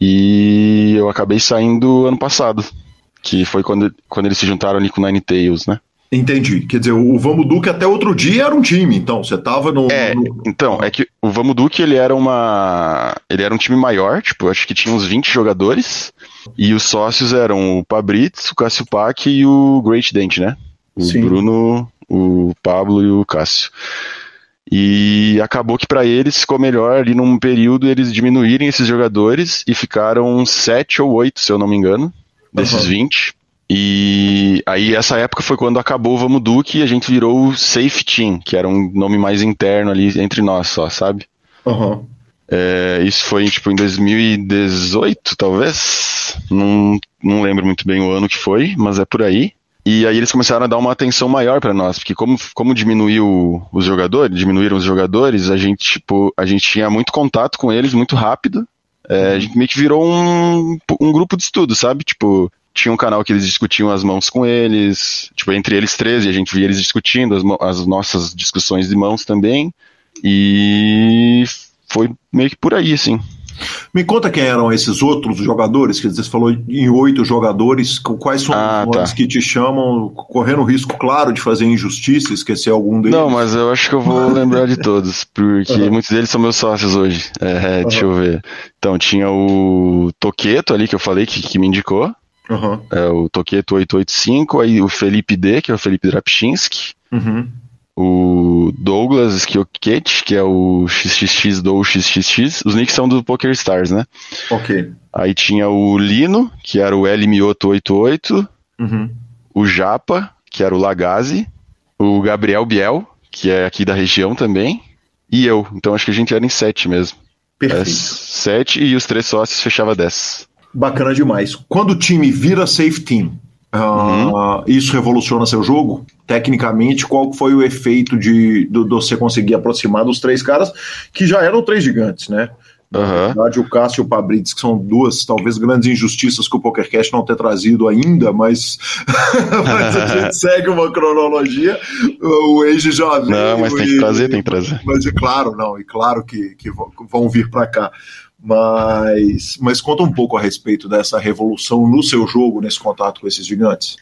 E eu acabei saindo ano passado. Que foi quando, quando eles se juntaram ali com Nine Tails, né? Entendi. Quer dizer, o Vamos Duque até outro dia era um time, então. Você tava no. É, no... então, é que o Vamos Duque ele era uma. Ele era um time maior, tipo, acho que tinha uns 20 jogadores. E os sócios eram o Pabritz, o Cássio Pac e o Great Dent, né? O Sim. Bruno, o Pablo e o Cássio. E acabou que para eles ficou melhor ali num período eles diminuírem esses jogadores e ficaram sete ou oito, se eu não me engano, desses uhum. 20. E aí essa época foi quando acabou o Vamos Duque e a gente virou o Safe Team, que era um nome mais interno ali entre nós só, sabe? Uhum. É, isso foi tipo em 2018, talvez. Não, não lembro muito bem o ano que foi, mas é por aí. E aí eles começaram a dar uma atenção maior para nós, porque como, como diminuiu os jogadores, diminuíram os jogadores, a gente, tipo, a gente tinha muito contato com eles muito rápido. É, a gente meio que virou um, um grupo de estudo, sabe? Tipo, tinha um canal que eles discutiam as mãos com eles, tipo, entre eles três, e a gente via eles discutindo as, as nossas discussões de mãos também. E foi meio que por aí, assim. Me conta quem eram esses outros jogadores, que você falou em oito jogadores, quais são ah, os tá. que te chamam, correndo o risco, claro, de fazer injustiça, esquecer algum deles? Não, mas eu acho que eu vou lembrar de todos, porque uhum. muitos deles são meus sócios hoje. É, uhum. Deixa eu ver. Então, tinha o Toqueto ali, que eu falei, que, que me indicou. Uhum. É, o Toqueto 885, aí o Felipe D, que é o Felipe Drapchinski. Uhum o Douglas Skioket, que é o XXX do XXX. Os nicks são do Poker Stars, né? Ok. Aí tinha o Lino, que era o L Mioto 88. Uhum. O Japa, que era o Lagazi. O Gabriel Biel, que é aqui da região também. E eu. Então acho que a gente era em sete mesmo. Perfeito. É, sete e os três sócios fechava dez. Bacana demais. Quando o time vira safe team, Uh, Isso revoluciona seu jogo? Tecnicamente, qual foi o efeito de, de, de, você conseguir aproximar dos três caras que já eram três gigantes, né? Na uhum. verdade, o Cássio e o Pabrites, que são duas, talvez, grandes injustiças que o PokerCast não ter trazido ainda, mas, mas a gente segue uma cronologia. O Age já veio. Não, mas tem que trazer, tem que trazer. Mas é claro, não, e claro que, que vão vir para cá. Mas, mas conta um pouco a respeito dessa revolução no seu jogo, nesse contato com esses gigantes.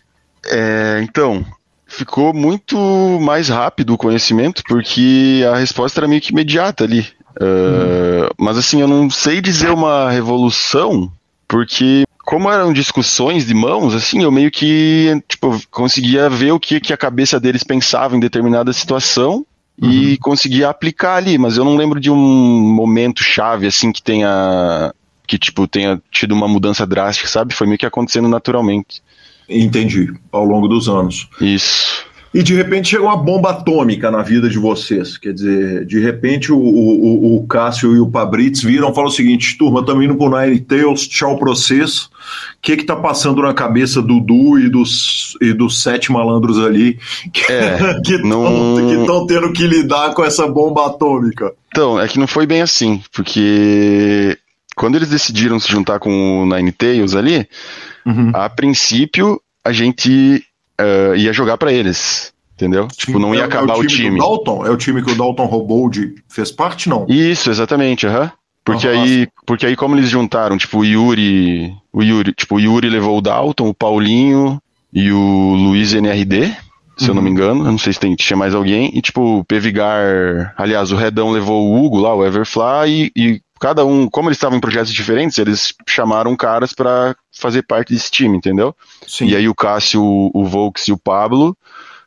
É, então, ficou muito mais rápido o conhecimento, porque a resposta era meio que imediata ali. Uh, Mas assim, eu não sei dizer uma revolução, porque como eram discussões de mãos, assim, eu meio que tipo, conseguia ver o que, que a cabeça deles pensava em determinada situação uhum. e conseguia aplicar ali, mas eu não lembro de um momento chave assim que tenha que tipo tenha tido uma mudança drástica, sabe? Foi meio que acontecendo naturalmente. Entendi, ao longo dos anos. Isso. E de repente chega uma bomba atômica na vida de vocês. Quer dizer, de repente o, o, o Cássio e o Pabritz viram e falam o seguinte: turma, estamos indo pro Nine Tails, tchau processo. O que que tá passando na cabeça do Du e dos, e dos sete malandros ali que é, estão não... tendo que lidar com essa bomba atômica? Então, é que não foi bem assim, porque quando eles decidiram se juntar com o Nine Tails ali, uhum. a princípio a gente uh, ia jogar para eles. Entendeu? Tipo, não ia é, acabar é o time. O time. Dalton? É o time que o Dalton roubou de. fez parte, não? Isso, exatamente, aham. Uhum. Porque aí, porque aí como eles juntaram, tipo, o Yuri, o Yuri, tipo, o Yuri levou o Dalton, o Paulinho e o Luiz NRD, se uhum. eu não me uhum. engano, eu não sei se tem, tinha mais alguém, e tipo, o Pevigar, aliás, o Redão levou o Hugo lá, o Everfly, e, e cada um, como eles estavam em projetos diferentes, eles chamaram caras para fazer parte desse time, entendeu? Sim. E aí o Cássio, o Volks e o Pablo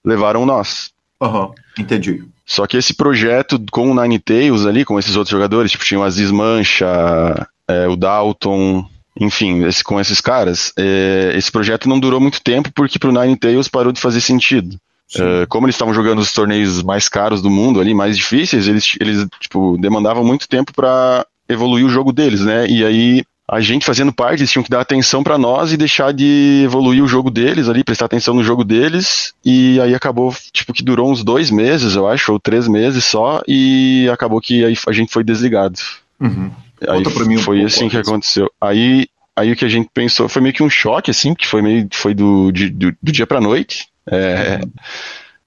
levaram nós. Aham, uhum, entendi. Só que esse projeto com o Nine Tails ali, com esses outros jogadores, tipo, tinha o Aziz Mancha, é, o Dalton, enfim, esse, com esses caras, é, esse projeto não durou muito tempo porque pro Nine Tails parou de fazer sentido. É, como eles estavam jogando os torneios mais caros do mundo ali, mais difíceis, eles, eles tipo, demandavam muito tempo para evoluir o jogo deles, né? E aí a gente fazendo parte, eles tinham que dar atenção para nós e deixar de evoluir o jogo deles ali, prestar atenção no jogo deles, e aí acabou, tipo, que durou uns dois meses, eu acho, ou três meses só, e acabou que aí a gente foi desligado. Uhum. Aí um foi assim que aconteceu. Aí aí o que a gente pensou foi meio que um choque, assim, que foi meio foi do, de, do, do dia pra noite. É, uhum.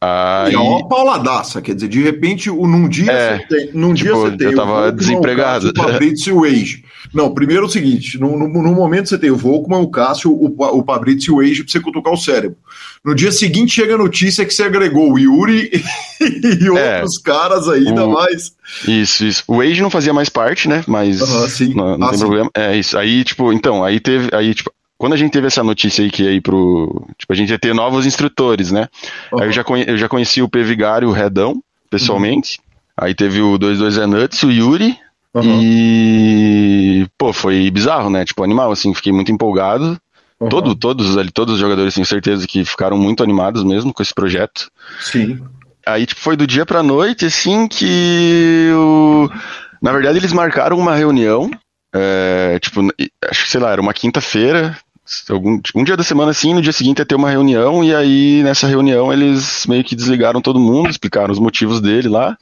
Aí... É uma pauladaça, quer dizer, de repente, num dia é, você tem. Num tipo, dia você tem eu tava desempregado. O Fabrício e o Age. Não, primeiro é o seguinte: no, no, no, momento você tem o Volkman, o Cássio, o, o Fabrício e o Age pra você cutucar o cérebro. No dia seguinte chega a notícia que você agregou o Yuri e é, outros caras ainda o... mais. Isso, isso. O Age não fazia mais parte, né? Mas sim. não, não ah, tem sim. problema. É isso. Aí, tipo, então, aí teve. Aí, tipo, quando a gente teve essa notícia aí que ia ir pro. Tipo, a gente ia ter novos instrutores, né? Uhum. Aí eu já, conhe, eu já conheci o P. Vigário, o Redão, pessoalmente. Uhum. Aí teve o 22 é Nuts, o Yuri. Uhum. E. Pô, foi bizarro, né? Tipo, animal, assim, fiquei muito empolgado. Todo, todos ali, todos os jogadores, tenho certeza que ficaram muito animados mesmo com esse projeto. Sim. Aí, tipo, foi do dia pra noite, assim, que o... Na verdade, eles marcaram uma reunião, é, tipo, acho que, sei lá, era uma quinta-feira, algum um dia da semana assim, no dia seguinte ia ter uma reunião, e aí nessa reunião eles meio que desligaram todo mundo, explicaram os motivos dele lá.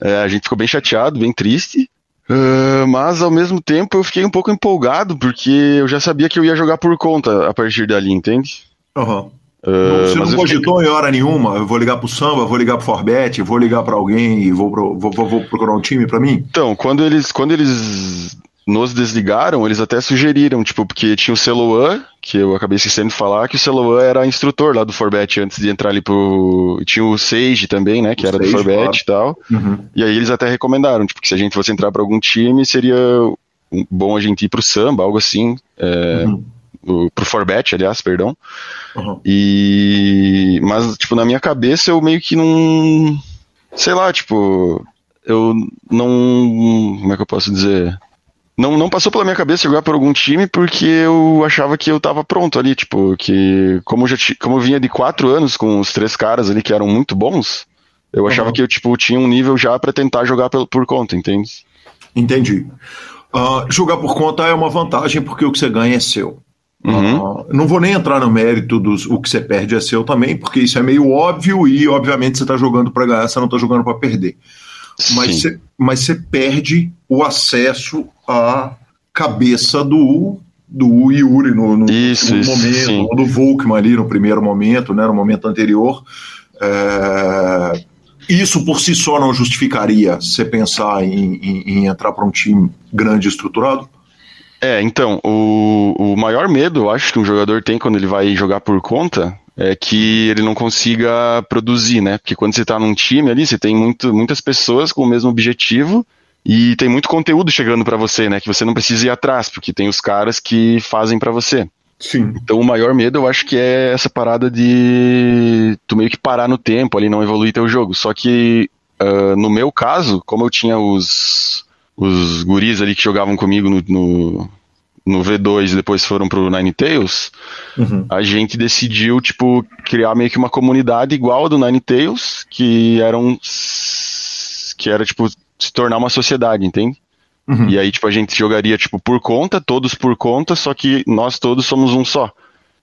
É, a gente ficou bem chateado, bem triste. Uh, mas ao mesmo tempo eu fiquei um pouco empolgado, porque eu já sabia que eu ia jogar por conta a partir dali, entende? Uhum. Uh, Você não cogitou fiquei... em hora nenhuma? Eu vou ligar pro Samba, vou ligar pro Forbet, vou ligar para alguém e vou, pro, vou, vou, vou procurar um time para mim? Então, quando eles, quando eles nos desligaram, eles até sugeriram, tipo, porque tinha o Celoan, que eu acabei esquecendo de falar, que o Celoan era instrutor lá do Forbet antes de entrar ali pro. Tinha o Sage também, né? Que o era Sage, do Forbet claro. e tal. Uhum. E aí eles até recomendaram, tipo, que se a gente fosse entrar para algum time, seria bom a gente ir pro samba, algo assim. É, uhum. o, pro Forbet, aliás, perdão. Uhum. E. Mas, tipo, na minha cabeça eu meio que não. Sei lá, tipo. Eu não. Como é que eu posso dizer? Não, não passou pela minha cabeça jogar por algum time porque eu achava que eu tava pronto ali, tipo, que como eu, já como eu vinha de quatro anos com os três caras ali que eram muito bons, eu achava uhum. que eu, tipo, tinha um nível já para tentar jogar por, por conta, entende? Entendi. Uh, jogar por conta é uma vantagem porque o que você ganha é seu. Uhum. Uh, não vou nem entrar no mérito dos o que você perde é seu também, porque isso é meio óbvio e, obviamente, você está jogando para ganhar, você não está jogando para perder. Mas você, mas você perde o acesso à cabeça do, do Yuri no, no, isso, no isso, momento, sim. ou do Volkman ali no primeiro momento, né, no momento anterior. É, isso por si só não justificaria você pensar em, em, em entrar para um time grande e estruturado? É, então, o, o maior medo, eu acho, que um jogador tem quando ele vai jogar por conta é que ele não consiga produzir, né? Porque quando você está num time ali, você tem muito, muitas pessoas com o mesmo objetivo e tem muito conteúdo chegando para você, né? Que você não precisa ir atrás, porque tem os caras que fazem para você. Sim. Então o maior medo eu acho que é essa parada de tu meio que parar no tempo ali, não evoluir teu jogo. Só que uh, no meu caso, como eu tinha os, os guris ali que jogavam comigo no, no no V2 e depois foram pro Ninetales, uhum. a gente decidiu, tipo, criar meio que uma comunidade igual a do Ninetales, que eram. que era, tipo, se tornar uma sociedade, entende? Uhum. E aí, tipo, a gente jogaria, tipo, por conta, todos por conta, só que nós todos somos um só.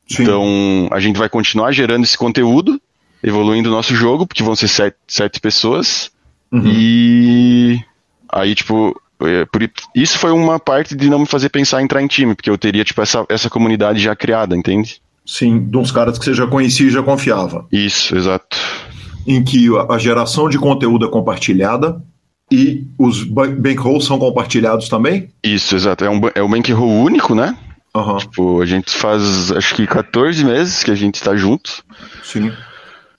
Sim. Então, a gente vai continuar gerando esse conteúdo, evoluindo o nosso jogo, porque vão ser sete, sete pessoas. Uhum. E aí, tipo, isso foi uma parte de não me fazer pensar em entrar em time, porque eu teria, tipo, essa, essa comunidade já criada, entende? Sim, de uns caras que você já conhecia e já confiava. Isso, exato. Em que a geração de conteúdo é compartilhada e os bankrolls são compartilhados também? Isso, exato. É um, é um bankroll único, né? Uhum. Tipo, a gente faz, acho que 14 meses que a gente tá junto. Sim.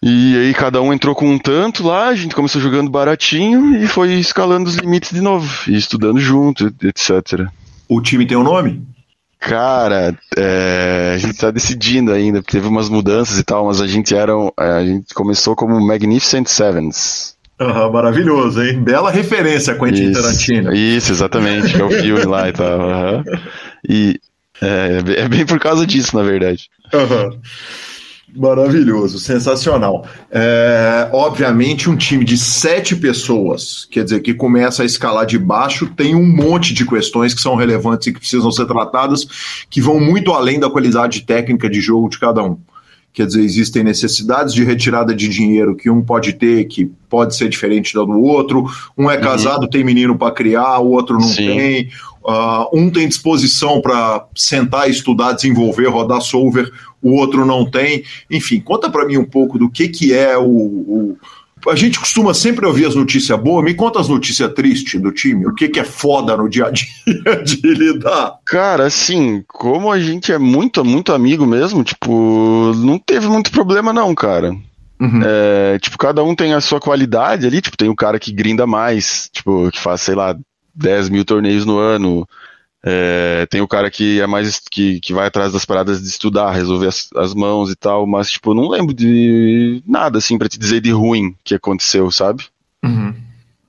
E aí cada um entrou com um tanto lá, a gente começou jogando baratinho e foi escalando os limites de novo, e estudando junto, etc. O time tem um nome? Cara, é, a gente tá decidindo ainda, porque teve umas mudanças e tal, mas a gente era. A gente começou como Magnificent Sevens. Uhum, maravilhoso, hein? Bela referência a Quentin isso, Tarantino. Isso, exatamente, que é o filme lá e tal. Uhum. E é, é, bem por causa disso, na verdade. Uhum. Maravilhoso, sensacional. É, obviamente, um time de sete pessoas, quer dizer, que começa a escalar de baixo, tem um monte de questões que são relevantes e que precisam ser tratadas, que vão muito além da qualidade técnica de jogo de cada um. Quer dizer, existem necessidades de retirada de dinheiro que um pode ter, que pode ser diferente da do outro. Um é casado, uhum. tem menino para criar, o outro não Sim. tem. Uh, um tem disposição para sentar, estudar, desenvolver, rodar solver, o outro não tem. Enfim, conta para mim um pouco do que, que é o, o a gente costuma sempre ouvir as notícias boas. Me conta as notícias tristes do time. O que, que é foda no dia a dia de lidar? Cara, assim, como a gente é muito, muito amigo mesmo, tipo, não teve muito problema, não, cara. Uhum. É, tipo, cada um tem a sua qualidade ali. Tipo, tem o cara que grinda mais, tipo, que faz, sei lá, 10 mil torneios no ano. É, tem o cara que é mais que, que vai atrás das paradas de estudar, resolver as, as mãos e tal, mas tipo, não lembro de nada assim para te dizer de ruim que aconteceu, sabe? Uhum.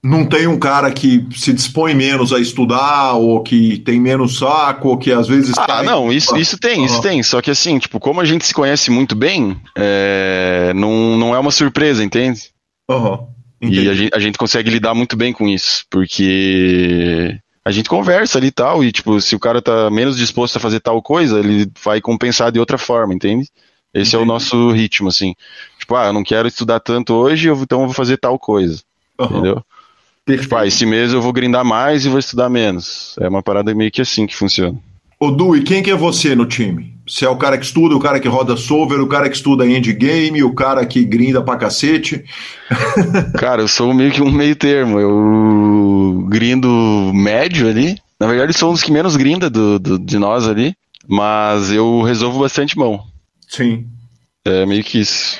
Não tem um cara que se dispõe menos a estudar, ou que tem menos saco, ou que às vezes. Ah, não, isso, isso tem, uhum. isso tem. Só que assim, tipo, como a gente se conhece muito bem, é, não, não é uma surpresa, entende? Uhum. E a gente, a gente consegue lidar muito bem com isso, porque a gente conversa ali e tal, e tipo, se o cara tá menos disposto a fazer tal coisa, ele vai compensar de outra forma, entende? Esse Entendi. é o nosso ritmo, assim. Tipo, ah, eu não quero estudar tanto hoje, então eu vou fazer tal coisa. Uhum. Entendeu? Perfeito. Tipo, ah, esse mês eu vou grindar mais e vou estudar menos. É uma parada meio que assim que funciona. Ô Du, e quem que é você no time? Você é o cara que estuda, o cara que roda solver, o cara que estuda endgame, o cara que grinda pra cacete? Cara, eu sou meio que um meio termo. Eu grindo médio ali. Na verdade, sou um dos que menos grinda do, do, de nós ali. Mas eu resolvo bastante mão. Sim. É meio que isso.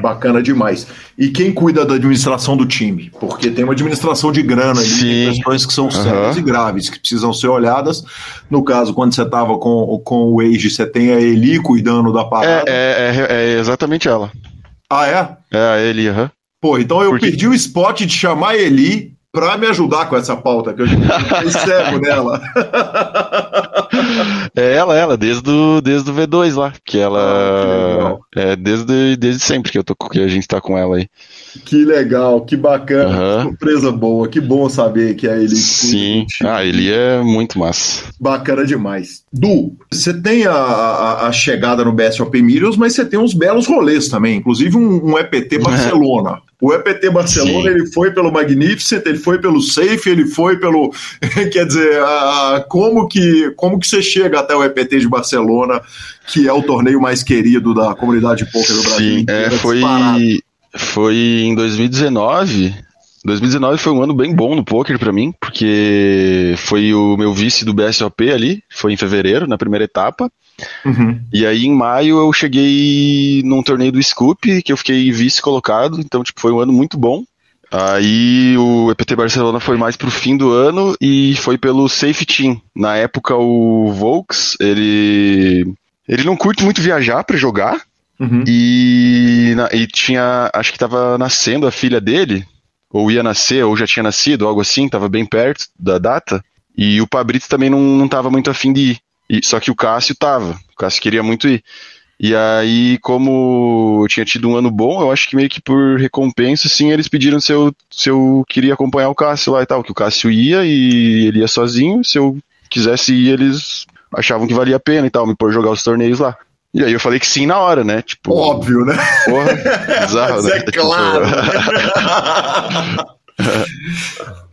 Bacana demais. E quem cuida da administração do time? Porque tem uma administração de grana ali, tem questões que são sérias uhum. e graves, que precisam ser olhadas. No caso, quando você estava com, com o Age, você tem a Eli cuidando da parada. É, é, é, é exatamente ela. Ah, é? É a Eli, aham. Uhum. Pô, então eu Porque... perdi o spot de chamar a Eli para me ajudar com essa pauta, que eu já cego nela. É ela, ela, desde o, desde o V2 lá, que ela. Ah, que é desde, desde sempre que, eu tô, que a gente tá com ela aí. Que legal, que bacana, uhum. que surpresa boa, que bom saber que a Eli. Sim, ah, ele é muito massa. Bacana demais. Du, você tem a, a, a, chegada no BSOP Millions, mas você tem uns belos rolês também, inclusive um, um EPT Barcelona. O EPT Barcelona Sim. ele foi pelo Magnificent, ele foi pelo Safe, ele foi pelo. quer dizer, a, como, que, como que você chega até o EPT de Barcelona, que é o torneio mais querido da comunidade de poker do Brasil? Sim, é, foi, foi em 2019. 2019 foi um ano bem bom no poker para mim, porque foi o meu vice do BSOP ali, foi em fevereiro, na primeira etapa. Uhum. E aí em maio eu cheguei num torneio do Scoop, que eu fiquei vice colocado, então tipo, foi um ano muito bom. Aí o EPT Barcelona foi mais pro fim do ano e foi pelo Safe Team. Na época o Volks, ele ele não curte muito viajar para jogar. Uhum. E, e tinha, acho que tava nascendo a filha dele, ou ia nascer, ou já tinha nascido, algo assim, tava bem perto da data. E o Pabrito também não, não tava muito afim de ir. E, só que o Cássio tava. O Cássio queria muito ir. E aí, como eu tinha tido um ano bom, eu acho que meio que por recompensa, sim, eles pediram se eu, se eu queria acompanhar o Cássio lá e tal. Que o Cássio ia e ele ia sozinho. Se eu quisesse ir, eles achavam que valia a pena e tal, me pôr jogar os torneios lá. E aí eu falei que sim na hora, né? Tipo, Óbvio, né? Porra, bizarro, né? É claro.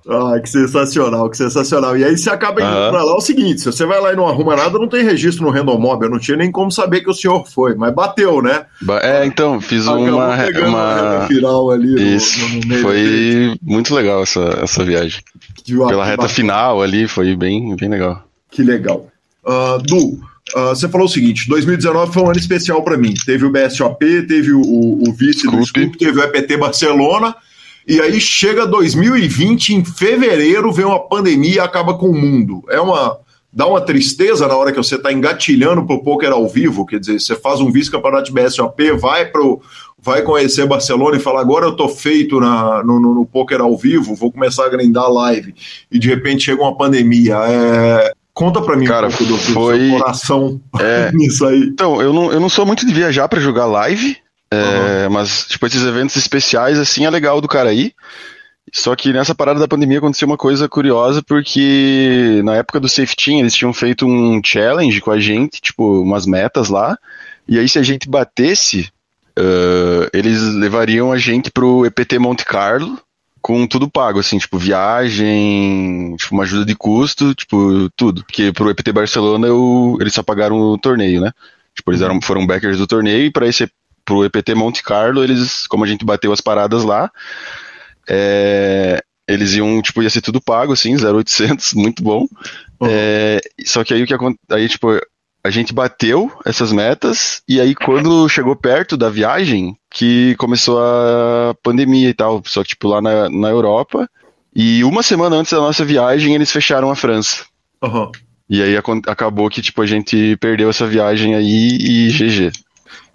Ah, que sensacional, que sensacional. E aí você acaba indo uhum. pra lá. É o seguinte: se você vai lá e não arruma nada, não tem registro no Randomob. Eu não tinha nem como saber que o senhor foi, mas bateu, né? É, então, fiz Acabou uma. uma... final ali. Isso. No, no foi muito legal essa, essa viagem. Pela reta final ali, foi bem, bem legal. Que legal. Uh, du, Uh, você falou o seguinte: 2019 foi um ano especial para mim. Teve o BSOP, teve o, o, o vice Scoop. do Scoop, teve o EPT Barcelona. E aí chega 2020, em fevereiro, vem uma pandemia e acaba com o mundo. É uma. Dá uma tristeza na hora que você está engatilhando pro poker ao vivo, quer dizer, você faz um vice-campeonato de BSOP, vai pro, vai conhecer Barcelona e fala, agora eu tô feito na, no, no, no poker ao vivo, vou começar a grindar live, e de repente chega uma pandemia. É, Conta pra mim Cara, um pouco do, foi... seu coração é... nisso aí. Então, eu não, eu não sou muito de viajar para jogar live, é, uhum. mas, tipo, esses eventos especiais, assim, é legal do cara aí. Só que nessa parada da pandemia aconteceu uma coisa curiosa, porque na época do Safety eles tinham feito um challenge com a gente, tipo, umas metas lá. E aí, se a gente batesse, uh, eles levariam a gente pro EPT Monte Carlo, com tudo pago, assim, tipo, viagem, tipo, uma ajuda de custo, tipo, tudo. Porque pro EPT Barcelona eu, eles só pagaram o torneio, né? Tipo, eles eram, foram backers do torneio e para esse pro EPT Monte Carlo, eles, como a gente bateu as paradas lá, é, eles iam, tipo, ia ser tudo pago, assim, 0,800, muito bom. Uhum. É, só que aí o que aconteceu, aí, tipo, a gente bateu essas metas, e aí quando chegou perto da viagem, que começou a pandemia e tal, só que tipo lá na, na Europa, e uma semana antes da nossa viagem eles fecharam a França. Uhum. E aí acabou que tipo a gente perdeu essa viagem aí e GG.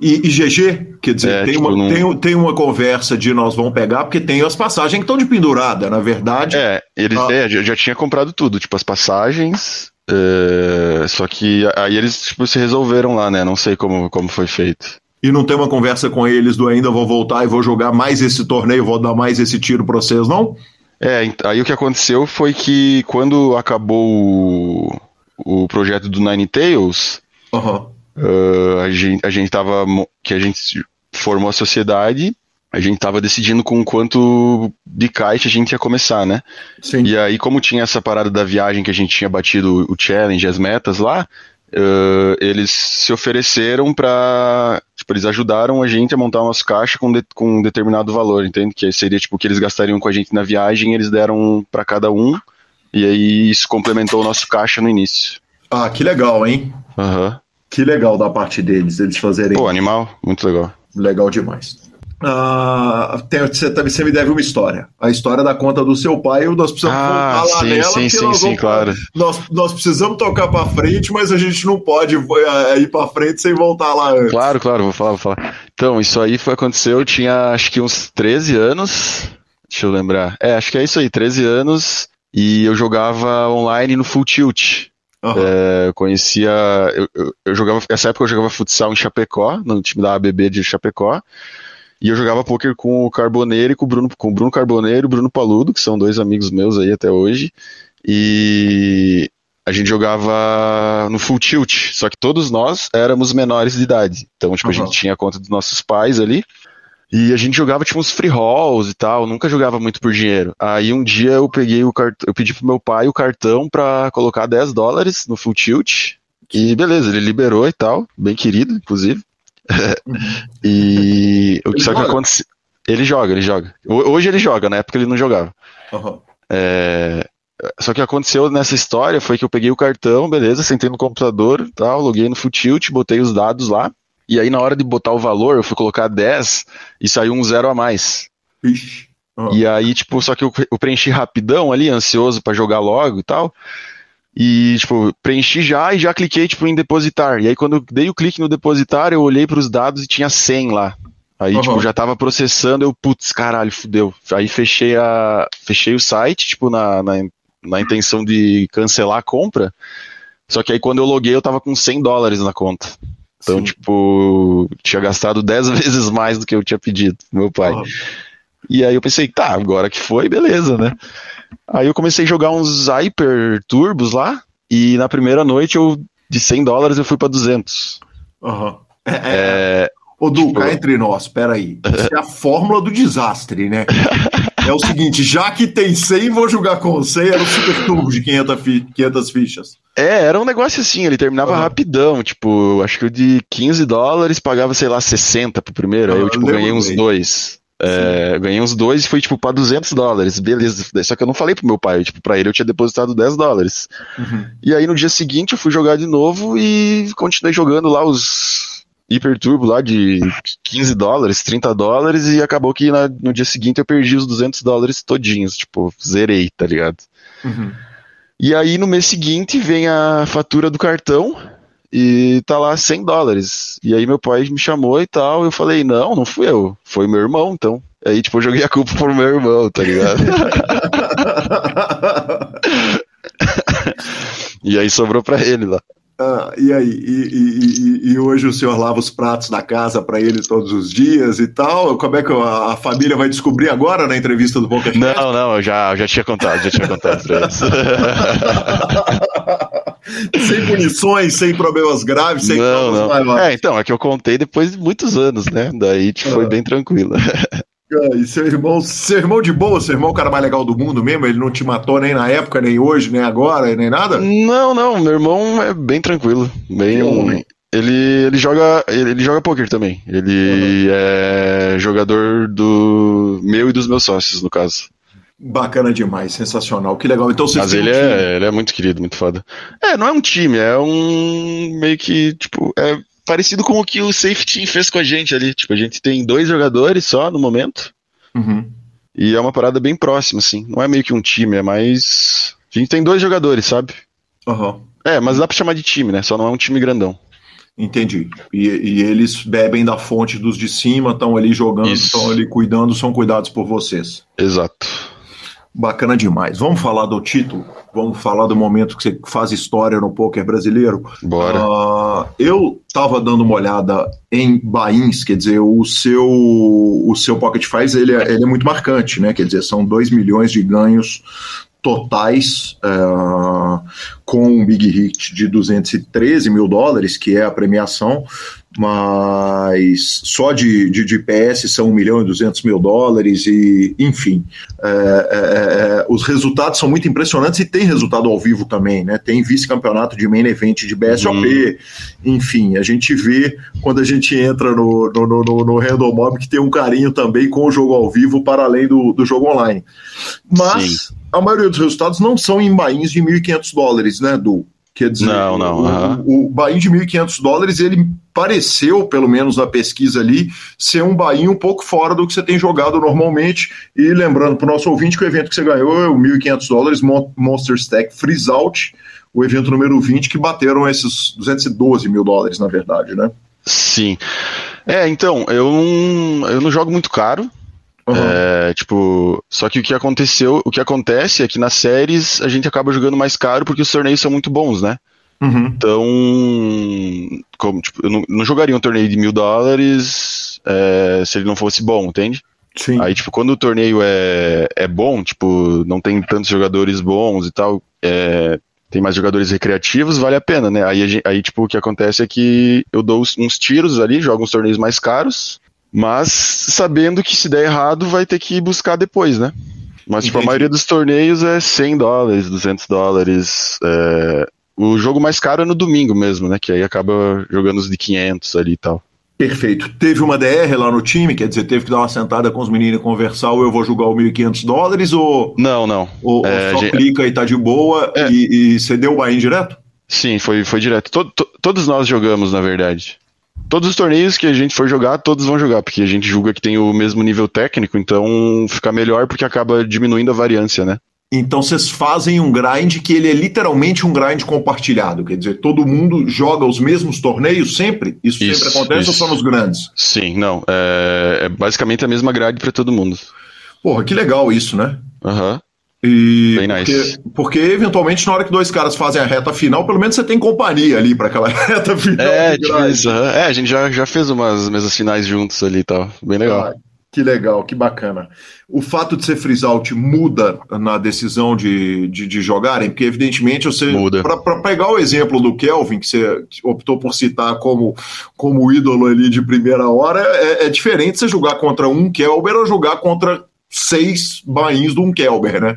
E, e GG, quer dizer, é, tem, tipo, uma, não... tem, tem uma conversa de nós vamos pegar, porque tem as passagens que estão de pendurada, na verdade. É, eles ah. é, já, já tinha comprado tudo, tipo as passagens, é, só que aí eles tipo, se resolveram lá, né? Não sei como, como foi feito. E não tem uma conversa com eles do ainda vou voltar e vou jogar mais esse torneio, vou dar mais esse tiro pra vocês, não? É, aí o que aconteceu foi que quando acabou o, o projeto do Nine Tails, uhum. uh, a, gente, a gente tava. que a gente formou a sociedade a gente tava decidindo com quanto de caixa a gente ia começar, né? Sim. E aí, como tinha essa parada da viagem que a gente tinha batido o challenge, as metas lá, uh, eles se ofereceram para Tipo, eles ajudaram a gente a montar umas caixas com, de, com um determinado valor, entende? Que seria tipo o que eles gastariam com a gente na viagem, eles deram para cada um, e aí isso complementou o nosso caixa no início. Ah, que legal, hein? Aham. Uhum. Que legal da parte deles, eles fazerem. Pô, animal, muito legal. Legal demais. Uh, tem, você, você, me deve uma história. A história da conta do seu pai, nós precisamos ah, voltar lá sim, nela. Sim, sim, nós, sim, claro. nós, nós precisamos tocar para frente, mas a gente não pode uh, ir para frente sem voltar lá antes. Claro, claro, vou falar, vou falar. Então, isso aí foi aconteceu, eu tinha acho que uns 13 anos. Deixa eu lembrar. É, acho que é isso aí, 13 anos. E eu jogava online no Full Tilt. Uhum. É, eu conhecia. Eu, eu, eu, jogava. Nessa época eu jogava futsal em Chapecó, no time da ABB de Chapecó. E eu jogava poker com o Carboneiro e com o Bruno, com o Bruno Carboneiro e o Bruno Paludo, que são dois amigos meus aí até hoje. E a gente jogava no full tilt, só que todos nós éramos menores de idade. Então, tipo, uhum. a gente tinha a conta dos nossos pais ali. E a gente jogava tipo uns free rolls e tal, nunca jogava muito por dinheiro. Aí um dia eu peguei o cartão, eu pedi pro meu pai o cartão para colocar 10 dólares no full tilt. E beleza, ele liberou e tal, bem querido, inclusive. E o que só que aconteceu. Ele joga, ele joga. Hoje ele joga, na época ele não jogava. Uhum. É... Só que aconteceu nessa história foi que eu peguei o cartão, beleza, sentei no computador, tal, loguei no Futilt, botei os dados lá. E aí, na hora de botar o valor, eu fui colocar 10 e saiu um zero a mais. Ixi. Uhum. E aí, tipo, só que eu, eu preenchi rapidão ali, ansioso para jogar logo e tal. E, tipo, preenchi já e já cliquei, tipo, em depositar. E aí, quando eu dei o clique no depositar, eu olhei para os dados e tinha 100 lá. Aí, uhum. tipo, já tava processando, eu, putz, caralho, fudeu. Aí fechei, a, fechei o site, tipo, na, na, na intenção de cancelar a compra. Só que aí, quando eu loguei, eu tava com 100 dólares na conta. Então, Sim. tipo, tinha gastado 10 vezes mais do que eu tinha pedido, meu pai. Uhum. E aí eu pensei, tá, agora que foi, beleza, né? Aí eu comecei a jogar uns Hyper Turbos lá, e na primeira noite eu de 100 dólares eu fui para 200. Uhum. É, é, Ô, Du, tipo... cá entre nós, peraí. Isso é a fórmula do desastre, né? é o seguinte, já que tem 100, vou jogar com 100, era o Super Turbo de 500, fi 500 fichas. É, era um negócio assim, ele terminava uhum. rapidão, tipo, acho que o de 15 dólares pagava, sei lá, 60 pro primeiro, aí eu, tipo, ganhei uns dois. É, ganhei uns dois e foi, tipo, pra 200 dólares, beleza. Só que eu não falei pro meu pai, tipo, pra ele eu tinha depositado 10 dólares. Uhum. E aí no dia seguinte eu fui jogar de novo e continuei jogando lá os Hyper Turbo lá de 15 dólares, 30 dólares e acabou que na, no dia seguinte eu perdi os 200 dólares todinhos, tipo, zerei, tá ligado? Uhum. E aí no mês seguinte vem a fatura do cartão e tá lá 100 dólares. E aí meu pai me chamou e tal, eu falei, não, não fui eu, foi meu irmão, então. Aí, tipo, eu joguei a culpa pro meu irmão, tá ligado? e aí sobrou pra ele lá. Ah, e aí? E, e, e, hoje o senhor lava os pratos da casa para ele todos os dias e tal? Como é que a, família vai descobrir agora na entrevista do Boca Não, não, eu já, já tinha contado, já tinha contado pra eles. sem punições, sem problemas graves, sem não, não. É, então, é que eu contei depois de muitos anos, né? Daí tipo, foi bem tranquilo. E seu irmão, seu irmão de boa, seu irmão é o cara mais legal do mundo mesmo? Ele não te matou nem na época, nem hoje, nem agora, nem nada? Não, não, meu irmão é bem tranquilo. Bem. Ele, ele joga ele, ele joga poker também. Ele uhum. é jogador do meu e dos meus sócios, no caso. Bacana demais, sensacional, que legal. Então Mas ele, um é, ele é muito querido, muito foda. É, não é um time, é um meio que, tipo, é parecido com o que o Safety fez com a gente ali. Tipo, a gente tem dois jogadores só no momento. Uhum. E é uma parada bem próxima, assim. Não é meio que um time, é mais. A gente tem dois jogadores, sabe? Uhum. É, mas dá pra chamar de time, né? Só não é um time grandão. Entendi. E, e eles bebem da fonte dos de cima, estão ali jogando, estão ali cuidando, são cuidados por vocês. Exato. Bacana demais. Vamos falar do título? Vamos falar do momento que você faz história no poker brasileiro? Bora. Uh, eu estava dando uma olhada em Bains, quer dizer, o seu o seu Pocket Faz ele é, ele é muito marcante, né? Quer dizer, são 2 milhões de ganhos totais uh, com um big hit de 213 mil dólares, que é a premiação, mas só de, de, de PS são 1 milhão e 200 mil dólares, e enfim, é, é, é, os resultados são muito impressionantes e tem resultado ao vivo também, né? Tem vice-campeonato de main event de BSOP, uhum. enfim, a gente vê quando a gente entra no, no, no, no Random Mob que tem um carinho também com o jogo ao vivo para além do, do jogo online. Mas Sim. a maioria dos resultados não são em bains de 1.500 dólares, né, Du? Quer dizer, não, não, o, uh-huh. o, bain de 1.500 dólares, ele pareceu, pelo menos na pesquisa ali, ser um bain um pouco fora do que você tem jogado normalmente. E lembrando para o nosso ouvinte que o evento que você ganhou é o 1.500 dólares Monster Stack Freeze Out, o evento número 20, que bateram esses 212 mil dólares, na verdade, né? Sim. É, então, eu não, eu não jogo muito caro, Uhum. É, tipo, só que o que aconteceu, o que acontece é que nas séries a gente acaba jogando mais caro porque os torneios são muito bons, né? Uhum. Então, como, tipo, eu não, não, jogaria um torneio de mil dólares é, se ele não fosse bom, entende? Sim. Aí, tipo, quando o torneio é, é bom, tipo, não tem tantos jogadores bons e tal, é, tem mais jogadores recreativos, vale a pena, né? Aí, aí, tipo, o que acontece é que eu dou uns tiros ali, jogo uns torneios mais caros, mas sabendo que se der errado, vai ter que buscar depois, né? Mas tipo, a maioria dos torneios é 100 dólares, 200 dólares. É... O jogo mais caro é no domingo mesmo, né? Que aí acaba jogando os de 500 ali e tal. Perfeito. Teve uma DR lá no time, quer dizer, teve que dar uma sentada com os meninos e conversar, ou eu vou jogar o 1.500 dólares, ou. Não, não. Ou, é, ou só gente... clica e tá de boa é. e, e você deu o buy direto? Sim, foi, foi direto. Todo, to, todos nós jogamos, na verdade todos os torneios que a gente for jogar, todos vão jogar, porque a gente julga que tem o mesmo nível técnico, então fica melhor porque acaba diminuindo a variância, né? Então vocês fazem um grind que ele é literalmente um grind compartilhado, quer dizer, todo mundo joga os mesmos torneios sempre? Isso, isso sempre acontece isso. ou só nos grandes? Sim, não. É, é basicamente a mesma grade para todo mundo. Porra, que legal isso, né? Aham. Uhum. E Bem porque, nice. porque, eventualmente, na hora que dois caras fazem a reta final, pelo menos você tem companhia ali para aquela reta final. É, tipo é, a gente já, já fez umas mesas finais juntos ali e tal. Bem legal. Ah, que legal, que bacana. O fato de ser freeze out muda na decisão de, de, de jogarem? Porque, evidentemente, você. Muda. Para pegar o exemplo do Kelvin, que você optou por citar como, como ídolo ali de primeira hora, é, é diferente você jogar contra um Kelber ou jogar contra seis bains de um Kelber, né?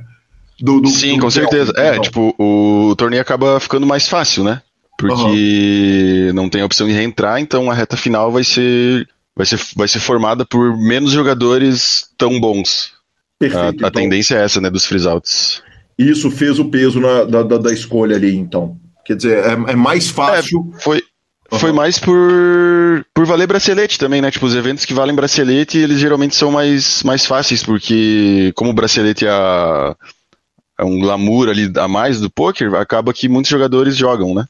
Do, do, Sim, do com certeza. É, então. tipo, o torneio acaba ficando mais fácil, né? Porque uhum. não tem a opção de reentrar, então a reta final vai ser, vai ser, vai ser formada por menos jogadores tão bons. Perfeito, a, a então, tendência é essa, né, dos freeze-outs. Isso fez o peso na, da, da, da, escolha ali, então. Quer dizer, é, é mais fácil. É, foi, Uhum. Foi mais por, por valer bracelete também, né? Tipo, os eventos que valem bracelete, eles geralmente são mais, mais fáceis, porque como o bracelete é a, é um glamour ali a mais do poker, acaba que muitos jogadores jogam, né?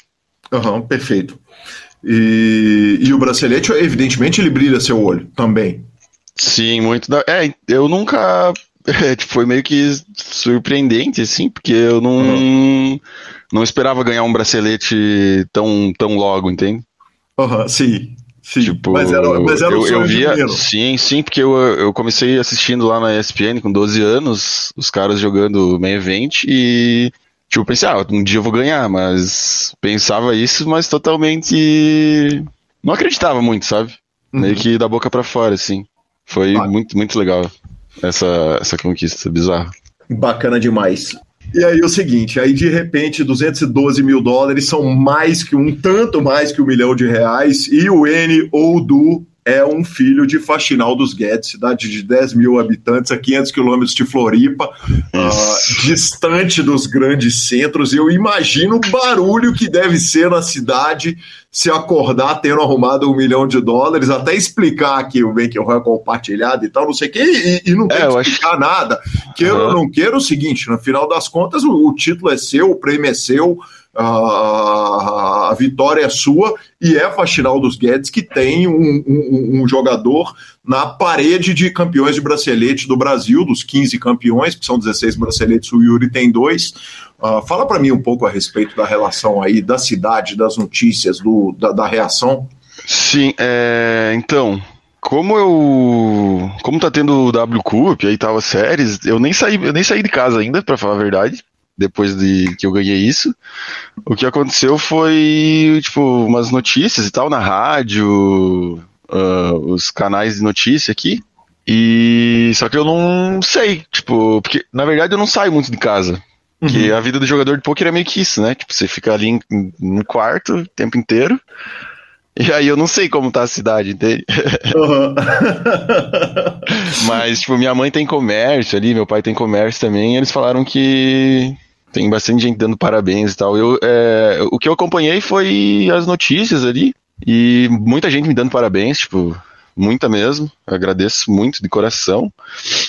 Aham, uhum, perfeito. E, e o bracelete, evidentemente, ele brilha seu olho também. Sim, muito. Da... É, eu nunca. É, tipo, foi meio que surpreendente, assim, porque eu não, uhum. não esperava ganhar um bracelete tão, tão logo, entende? Aham, uhum, sim. Sim, tipo, mas era, mas era eu, eu via, sim, sim, porque eu, eu comecei assistindo lá na ESPN com 12 anos, os caras jogando main event e tipo, pensei, ah, um dia eu vou ganhar, mas pensava isso, mas totalmente não acreditava muito, sabe? Uhum. Meio que da boca para fora, assim. Foi ah. muito, muito legal essa, essa conquista bizarra. Bacana demais. E aí o seguinte, aí de repente 212 mil dólares são mais que um tanto mais que um milhão de reais e o N ou do é um filho de Faxinal dos Guedes, cidade de 10 mil habitantes, a 500 quilômetros de Floripa, uh, distante dos grandes centros. Eu imagino o barulho que deve ser na cidade se acordar tendo arrumado um milhão de dólares, até explicar que o bankroll é compartilhado e tal, não sei o quê, e, e não tem é, que explicar acho... nada. Queira uhum. ou não queira, é o seguinte, no final das contas, o, o título é seu, o prêmio é seu, a, vitória é sua e é a Faxinal dos Guedes que tem um, um, um, jogador na parede de campeões de bracelete do Brasil, dos 15 campeões, que são 16 braceletes, o Yuri tem dois. Uh, fala para mim um pouco a respeito da relação aí da cidade, das notícias, do, da, da reação. Sim, é, então, como eu. Como tá tendo o W Cup, aí tava séries, eu nem saí, eu nem saí de casa ainda, para falar a verdade depois de que eu ganhei isso. O que aconteceu foi, tipo, umas notícias e tal na rádio, uh, os canais de notícia aqui. E só que eu não sei, tipo, porque na verdade eu não saio muito de casa. Porque uhum. a vida do jogador de poker é meio que isso, né? Tipo, você fica ali no quarto o tempo inteiro. E aí eu não sei como tá a cidade, entende? Uhum. Mas, tipo, minha mãe tem comércio ali, meu pai tem comércio também, eles falaram que tem bastante gente dando parabéns e tal. Eu, é, o que eu acompanhei foi as notícias ali, e muita gente me dando parabéns, tipo, muita mesmo. Agradeço muito de coração.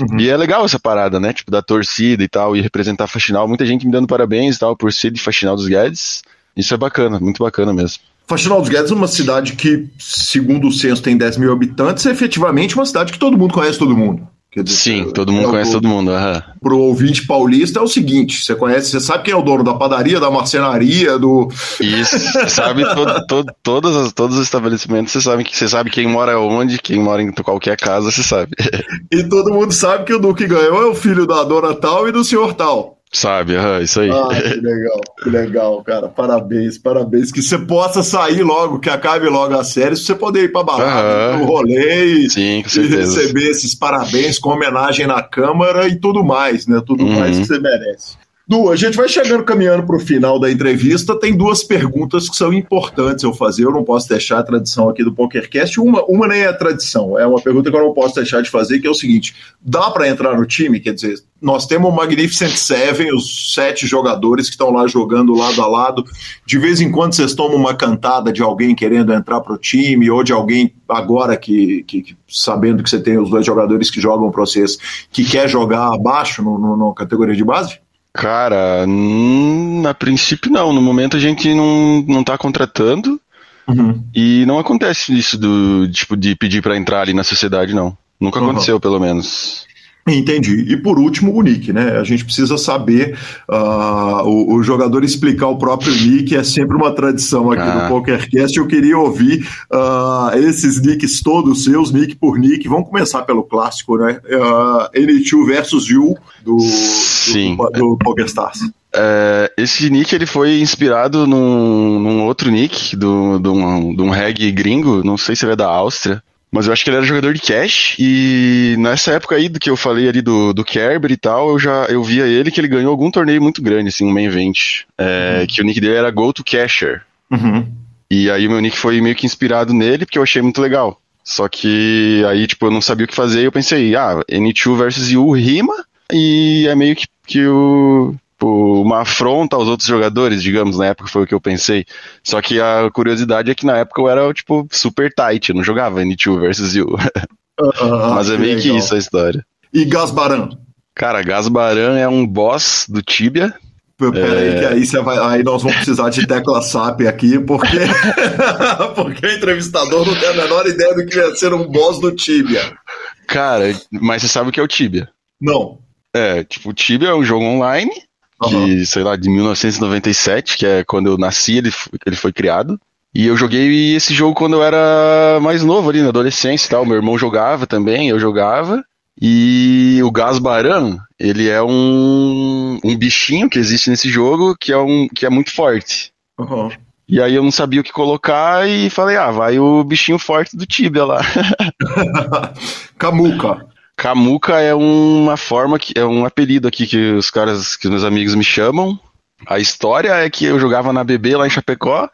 Uhum. E é legal essa parada, né? Tipo, da torcida e tal, e representar a Faxinal. Muita gente me dando parabéns e tal, por ser de Faxinal dos Guedes. Isso é bacana, muito bacana mesmo. Faxinal dos Guedes é uma cidade que, segundo o censo, tem 10 mil habitantes, é efetivamente uma cidade que todo mundo conhece todo mundo. Dizer, Sim, todo mundo é conhece todo mundo. Uhum. Pro ouvinte paulista é o seguinte: você conhece, você sabe quem é o dono da padaria, da marcenaria, do. Isso, sabe todo, todo, todos, os, todos os estabelecimentos, você sabe, você sabe quem mora onde, quem mora em qualquer casa, você sabe. E todo mundo sabe que o Duque ganhou é o filho da dona tal e do senhor tal. Sabe, uhum, isso aí. Ah, que legal, que legal, cara. Parabéns, parabéns. Que você possa sair logo, que acabe logo a série, se você poder ir pra balada, uhum. pro rolê e, Sim, e, receber esses parabéns com homenagem na Câmara e tudo mais, né? Tudo uhum. mais que você merece. Du, a gente vai chegando caminhando para o final da entrevista. Tem duas perguntas que são importantes eu fazer. Eu não posso deixar a tradição aqui do PokerCast. Uma, uma nem é tradição, é uma pergunta que eu não posso deixar de fazer, que é o seguinte: dá para entrar no time? Quer dizer, nós temos o Magnificent Seven, os sete jogadores que estão lá jogando lado a lado. De vez em quando vocês tomam uma cantada de alguém querendo entrar para o time, ou de alguém agora que, que, que, sabendo que você tem os dois jogadores que jogam para vocês, que quer jogar abaixo no, na categoria de base? Cara, hum, a princípio não. No momento a gente não, não tá contratando. Uhum. E não acontece isso do tipo de pedir para entrar ali na sociedade, não. Nunca uhum. aconteceu, pelo menos. Entendi. E por último, o nick, né? A gente precisa saber uh, o, o, jogador explicar o próprio nick, é sempre uma tradição aqui ah. no PokerCast. Eu queria ouvir uh, esses nicks todos seus, nick por nick. Vamos começar pelo clássico, né? Uh, N2 versus You do, Sim. do, do PokerStars. É, esse nick ele foi inspirado num, num outro nick do, do, um, de um reggae gringo, não sei se ele é da Áustria, mas eu acho que ele era jogador de cash e nessa época aí do que eu falei ali do, do Kerber e tal, eu já eu via ele que ele ganhou algum torneio muito grande, assim, um main event. É, uhum. Que o nick dele era Go to Casher. Uhum. E aí o meu nick foi meio que inspirado nele, porque eu achei muito legal. Só que aí, tipo, eu não sabia o que fazer e eu pensei, ah, N2 versus Yu rima e é meio que, que o, uma afronta aos outros jogadores, digamos, na época foi o que eu pensei. Só que a curiosidade é que na época eu era, tipo, super tight, eu não jogava N2 versus You. Uh, Mas é meio que, que isso a história. E Gasbaran? Cara, Gasbaran é um boss do Tibia. Peraí, é... que aí, você vai, aí nós vamos precisar de tecla SAP aqui, porque, porque o entrevistador não tem a menor ideia do que ia ser um boss do Tibia. Cara, mas você sabe o que é o Tibia? Não. É, tipo, o Tibia é um jogo online que, uhum. sei lá, de 1997, que é quando eu nasci, ele, ele foi criado. E eu joguei esse jogo quando eu era mais novo ali, na adolescência e tal. Meu irmão jogava também, eu jogava. E o Gasbaran, ele é um, um bichinho que existe nesse jogo que é, um, que é muito forte. Uhum. E aí eu não sabia o que colocar e falei, ah, vai o bichinho forte do Tibia lá. Camuca. Camuca é uma forma que é um apelido aqui que os caras, que meus amigos me chamam. A história é que eu jogava na BB lá em Chapecó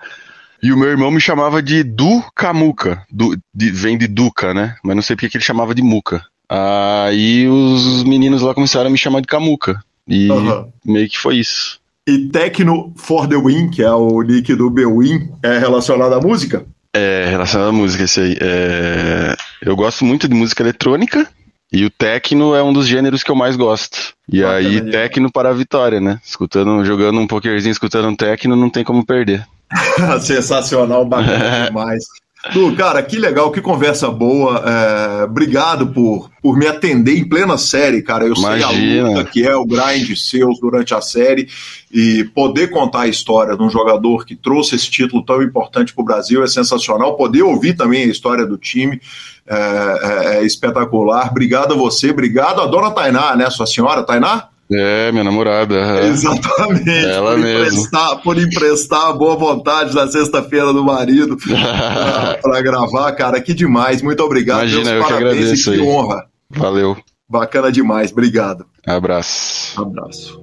e o meu irmão me chamava de Du Camuca. Du, de, vem de Duca, né? Mas não sei porque que ele chamava de Muca. Aí os meninos lá começaram a me chamar de Camuca. E uhum. meio que foi isso. E Tecno for the Win, que é o nick do Bewin, é relacionado à música? É, relacionado à música, esse aí. É... Eu gosto muito de música eletrônica. E o techno é um dos gêneros que eu mais gosto. E aí, tá techno para a vitória, né? Escutando, jogando um pokerzinho, escutando um techno, não tem como perder. Sensacional, bacana demais. Tu, cara, que legal, que conversa boa. É, obrigado por, por me atender em plena série, cara. Eu Imagina. sei a luta que é o grind seus durante a série e poder contar a história de um jogador que trouxe esse título tão importante para o Brasil é sensacional. Poder ouvir também a história do time é, é, é espetacular. Obrigado a você, obrigado a dona Tainá, né, sua senhora, Tainá? É, minha namorada. É. Exatamente. Ela por mesmo. Emprestar, por emprestar a boa vontade na sexta-feira do marido para gravar, cara, que demais. Muito obrigado. Imagina, Deus, eu parabéns, que agradeço. Que honra. Valeu. Bacana demais. Obrigado. Abraço. Abraço.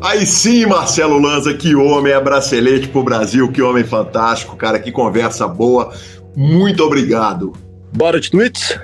Aí sim, Marcelo Lanza, que homem, é bracelete pro Brasil, que homem fantástico, cara, que conversa boa. Muito obrigado. Bora de tweets?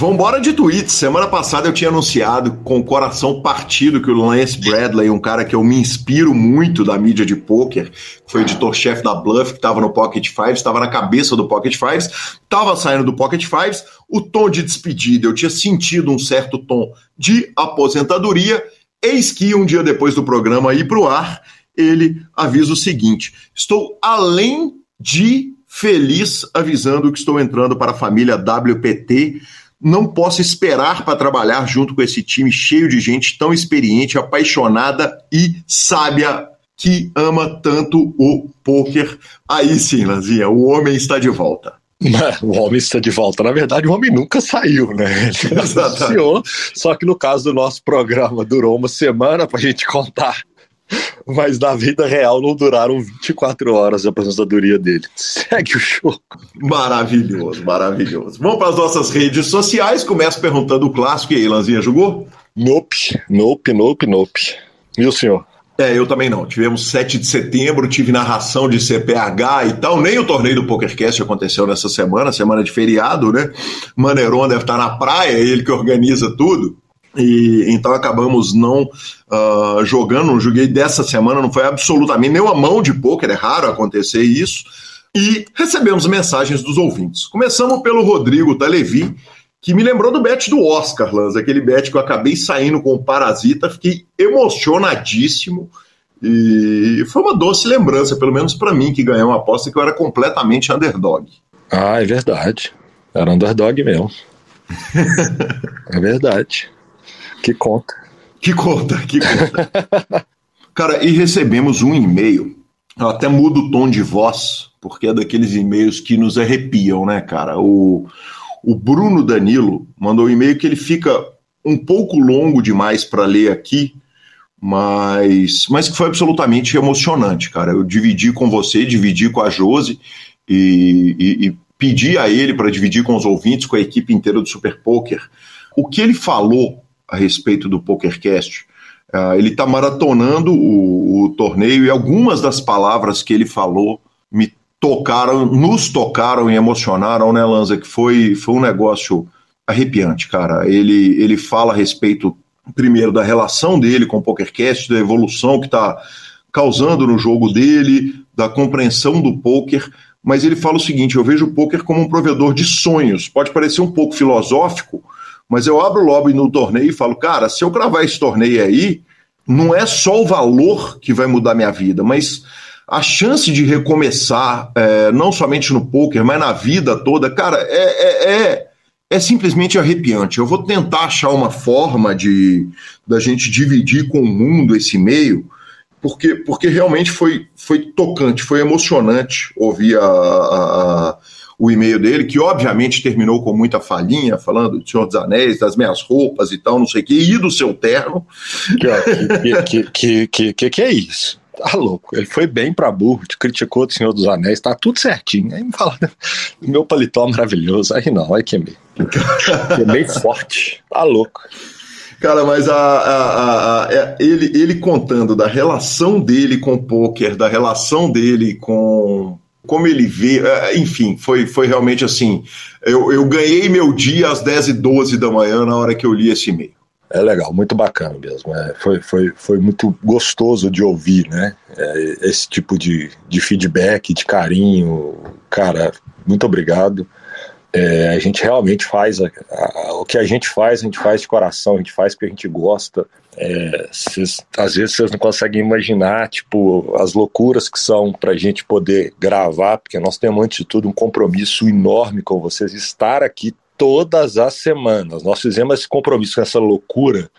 Vambora de tweets. Semana passada eu tinha anunciado com o coração partido que o Lance Bradley, um cara que eu me inspiro muito da mídia de poker, foi editor-chefe da Bluff, que estava no Pocket Fives, estava na cabeça do Pocket Fives, estava saindo do Pocket Fives, o tom de despedida, eu tinha sentido um certo tom de aposentadoria, eis que um dia depois do programa ir para o ar, ele avisa o seguinte: estou além de feliz avisando que estou entrando para a família WPT não posso esperar para trabalhar junto com esse time cheio de gente tão experiente, apaixonada e sábia que ama tanto o poker. Aí sim, Lanzinha, o homem está de volta. O homem está de volta. Na verdade, o homem nunca saiu, né? Ele anunciou, só que no caso do nosso programa durou uma semana para a gente contar mas na vida real não duraram 24 horas a aposentadoria dele. Segue o show. Maravilhoso, maravilhoso. Vamos para as nossas redes sociais. Começo perguntando o clássico. E aí, Lanzinha, jogou? Nope, nope, nope, nope. E o senhor? É, eu também não. Tivemos 7 de setembro, tive narração de CPH e tal. Nem o torneio do PokerCast aconteceu nessa semana, semana de feriado, né? Maneiron deve estar na praia, ele que organiza tudo. E então acabamos não uh, jogando, não joguei dessa semana, não foi absolutamente nem uma mão de pôquer, é raro acontecer isso. E recebemos mensagens dos ouvintes. Começamos pelo Rodrigo Talevi, que me lembrou do bet do Oscar, Lanz, aquele bet que eu acabei saindo com o Parasita, fiquei emocionadíssimo. E foi uma doce lembrança, pelo menos para mim, que ganhou uma aposta que eu era completamente underdog. Ah, é verdade. Era underdog mesmo. é verdade. Que conta. Que conta, que conta. Cara, e recebemos um e-mail. Eu até mudo o tom de voz, porque é daqueles e-mails que nos arrepiam, né, cara? O, o Bruno Danilo mandou um e-mail que ele fica um pouco longo demais para ler aqui, mas, mas que foi absolutamente emocionante, cara. Eu dividi com você, dividi com a Jose e, e, e pedi a ele para dividir com os ouvintes, com a equipe inteira do Super Poker. O que ele falou a respeito do PokerCast. Uh, ele está maratonando o, o, torneio e algumas das palavras que ele falou me tocaram, nos tocaram e emocionaram, né, Lanza? Que foi, foi um negócio arrepiante, cara. Ele, ele fala a respeito, primeiro, da relação dele com o PokerCast, da evolução que está causando no jogo dele, da compreensão do poker, mas ele fala o seguinte: eu vejo o poker como um provedor de sonhos. Pode parecer um pouco filosófico, mas eu abro o lobby no torneio e falo, cara, se eu cravar esse torneio aí, não é só o valor que vai mudar minha vida, mas a chance de recomeçar, é, não somente no poker, mas na vida toda, cara, é, é, é, é, simplesmente arrepiante. Eu vou tentar achar uma forma de da gente dividir com o mundo esse meio, porque, porque realmente foi, foi tocante, foi emocionante ouvir a, a o e-mail dele, que obviamente terminou com muita falinha, falando do Senhor dos Anéis, das minhas roupas e tal, não sei o que, e do seu terno. Que, que, que, que, que, é isso? Tá louco. Ele foi bem pra burro, criticou do Senhor dos Anéis, tá tudo certinho. Aí me fala do meu paletó maravilhoso. Aí não, aí queimei. Queimei forte. Tá louco. Cara, mas a, a, a, é, ele, ele contando da relação dele com o poker, da relação dele com como ele vê, é, enfim, foi, foi realmente assim. Eu, eu ganhei meu dia às 10 e 12 da manhã na hora que eu li esse e-mail. É legal, muito bacana mesmo. É, foi, foi, foi muito gostoso de ouvir, né? É, esse tipo de, de feedback, de carinho. Cara, muito obrigado. É, a gente realmente faz a, a, o que a gente faz, a gente faz de coração, a gente faz porque a gente gosta. É, cês, às vezes vocês não conseguem imaginar, tipo, as loucuras que são para a gente poder gravar, porque nós temos antes de tudo um compromisso enorme com vocês, estar aqui todas as semanas. Nós fizemos esse compromisso com essa loucura,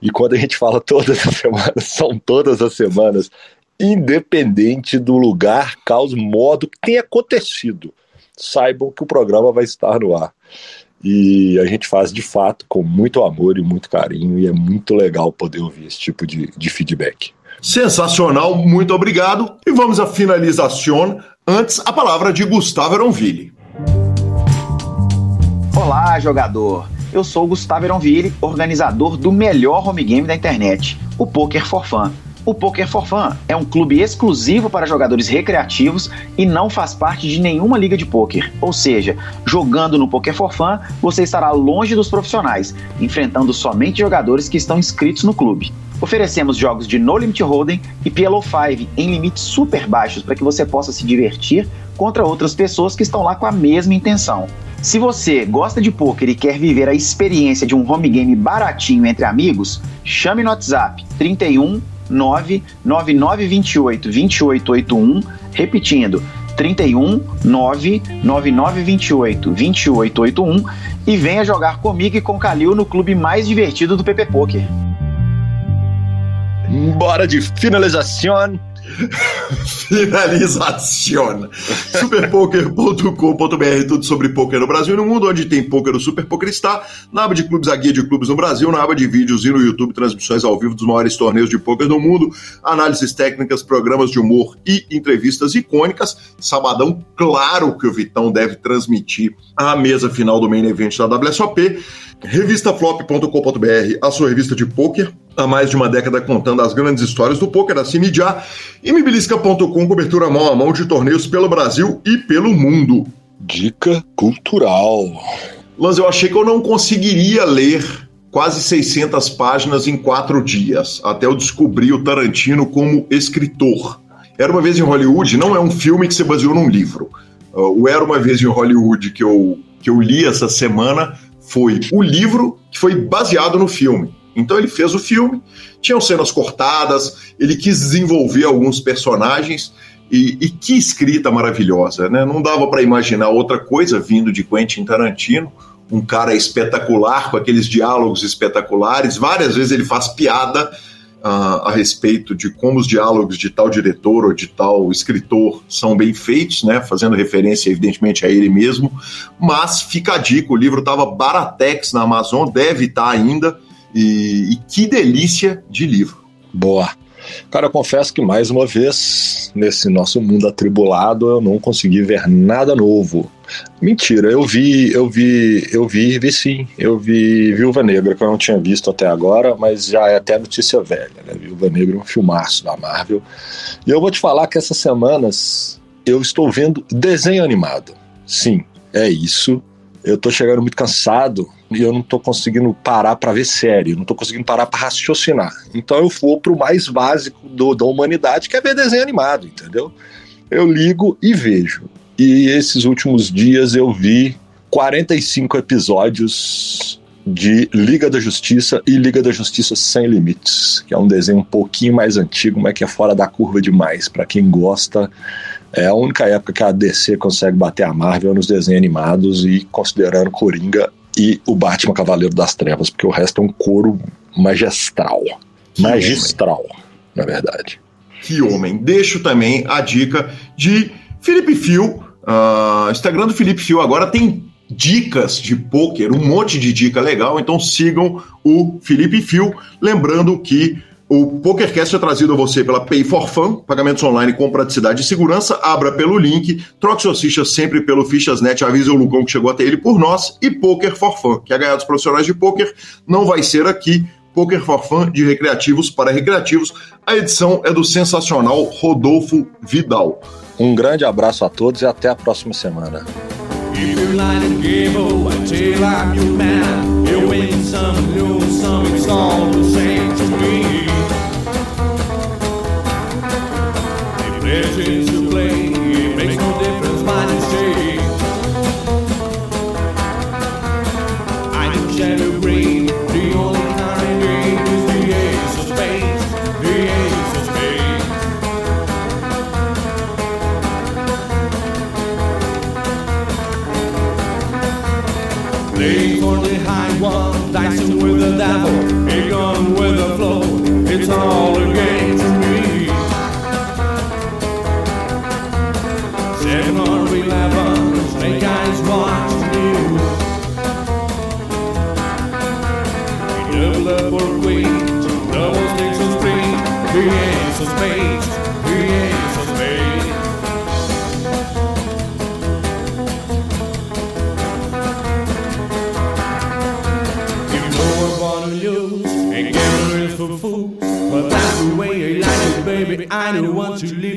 e quando a gente fala todas as semanas, são todas as semanas, independente do lugar, causa, modo que tenha acontecido. Saibam que o programa vai estar no ar. E a gente faz de fato com muito amor e muito carinho, e é muito legal poder ouvir esse tipo de, de feedback. Sensacional, muito obrigado. E vamos à finalização. Antes, a palavra de Gustavo Eronville. Olá, jogador! Eu sou Gustavo Eronville, organizador do melhor home game da internet, o Poker for Fun. O Poker for Fun é um clube exclusivo para jogadores recreativos e não faz parte de nenhuma liga de poker. Ou seja, jogando no Poker for Fun, você estará longe dos profissionais, enfrentando somente jogadores que estão inscritos no clube. Oferecemos jogos de No Limit Hold'em e PLO 5 em limites super baixos para que você possa se divertir contra outras pessoas que estão lá com a mesma intenção. Se você gosta de poker e quer viver a experiência de um home game baratinho entre amigos, chame no WhatsApp 31 99928 2881, repetindo 31 99928 2881 e venha jogar comigo e com Calil no clube mais divertido do PP Poker. Bora de finalização. Finalização. Superpoker.com.br, tudo sobre poker no Brasil e no mundo, onde tem poker, o Super Poker está. Na aba de clubes, a guia de clubes no Brasil, na aba de vídeos e no YouTube, transmissões ao vivo dos maiores torneios de poker do mundo, análises técnicas, programas de humor e entrevistas icônicas. Sabadão, claro que o Vitão deve transmitir a mesa final do main event da WSOP. Revistaflop.com.br, a sua revista de poker, há mais de uma década contando as grandes histórias do poker, assim já. E Mibilisca.com, cobertura mão a mão de torneios pelo Brasil e pelo mundo. Dica cultural. Mas eu achei que eu não conseguiria ler quase 600 páginas em quatro dias, até eu descobrir o Tarantino como escritor. Era uma vez em Hollywood não é um filme que se baseou num livro. Uh, o Era uma vez em Hollywood que eu, que eu li essa semana foi o livro que foi baseado no filme. Então ele fez o filme, tinham cenas cortadas, ele quis desenvolver alguns personagens e, e que escrita maravilhosa, né? Não dava para imaginar outra coisa vindo de Quentin Tarantino, um cara espetacular com aqueles diálogos espetaculares. Várias vezes ele faz piada uh, a respeito de como os diálogos de tal diretor ou de tal escritor são bem feitos, né? Fazendo referência evidentemente a ele mesmo. Mas fica a dica, o livro estava baratex na Amazon, deve estar tá ainda e, e que delícia de livro. Boa. Cara, eu confesso que mais uma vez, nesse nosso mundo atribulado, eu não consegui ver nada novo. Mentira, eu vi, eu vi, eu vi, vi sim. Eu vi Viúva Negra, que eu não tinha visto até agora, mas já é até notícia velha, né? Viúva Negra é um filmaço da Marvel. E eu vou te falar que essas semanas eu estou vendo desenho animado. Sim, é isso. Eu tô chegando muito cansado e eu não tô conseguindo parar para ver série, não tô conseguindo parar para raciocinar. Então eu vou pro mais básico do, da humanidade, que é ver desenho animado, entendeu? Eu ligo e vejo. E esses últimos dias eu vi 45 episódios de Liga da Justiça e Liga da Justiça Sem Limites, que é um desenho um pouquinho mais antigo, mas que é fora da curva demais. Para quem gosta, é a única época que a DC consegue bater a Marvel nos desenhos animados e considerando Coringa e o Batman Cavaleiro das Trevas, porque o resto é um coro magistral. Que magistral, homem. na verdade. Que homem. Deixo também a dica de Felipe Fio, Uh, Instagram do Felipe Fio agora tem dicas de poker, um monte de dica legal, então sigam o Felipe Fio. Lembrando que o PokerCast é trazido a você pela Pay for Fun, pagamentos online com praticidade e segurança. Abra pelo link, troque suas fichas sempre pelo Fichasnet, avise o Lucão que chegou até ele por nós. E Poker for Fun, que é ganhar dos profissionais de poker, não vai ser aqui. Poker for Fun, de recreativos para recreativos. A edição é do sensacional Rodolfo Vidal. Um grande abraço a todos e até a próxima semana. If to play, it makes no difference what you say. I know shadow green, the only is the ace of spades, the ace of spades. For the high one, dicing with the devil, a gun with the flow. It's all a game me, I don't want to live.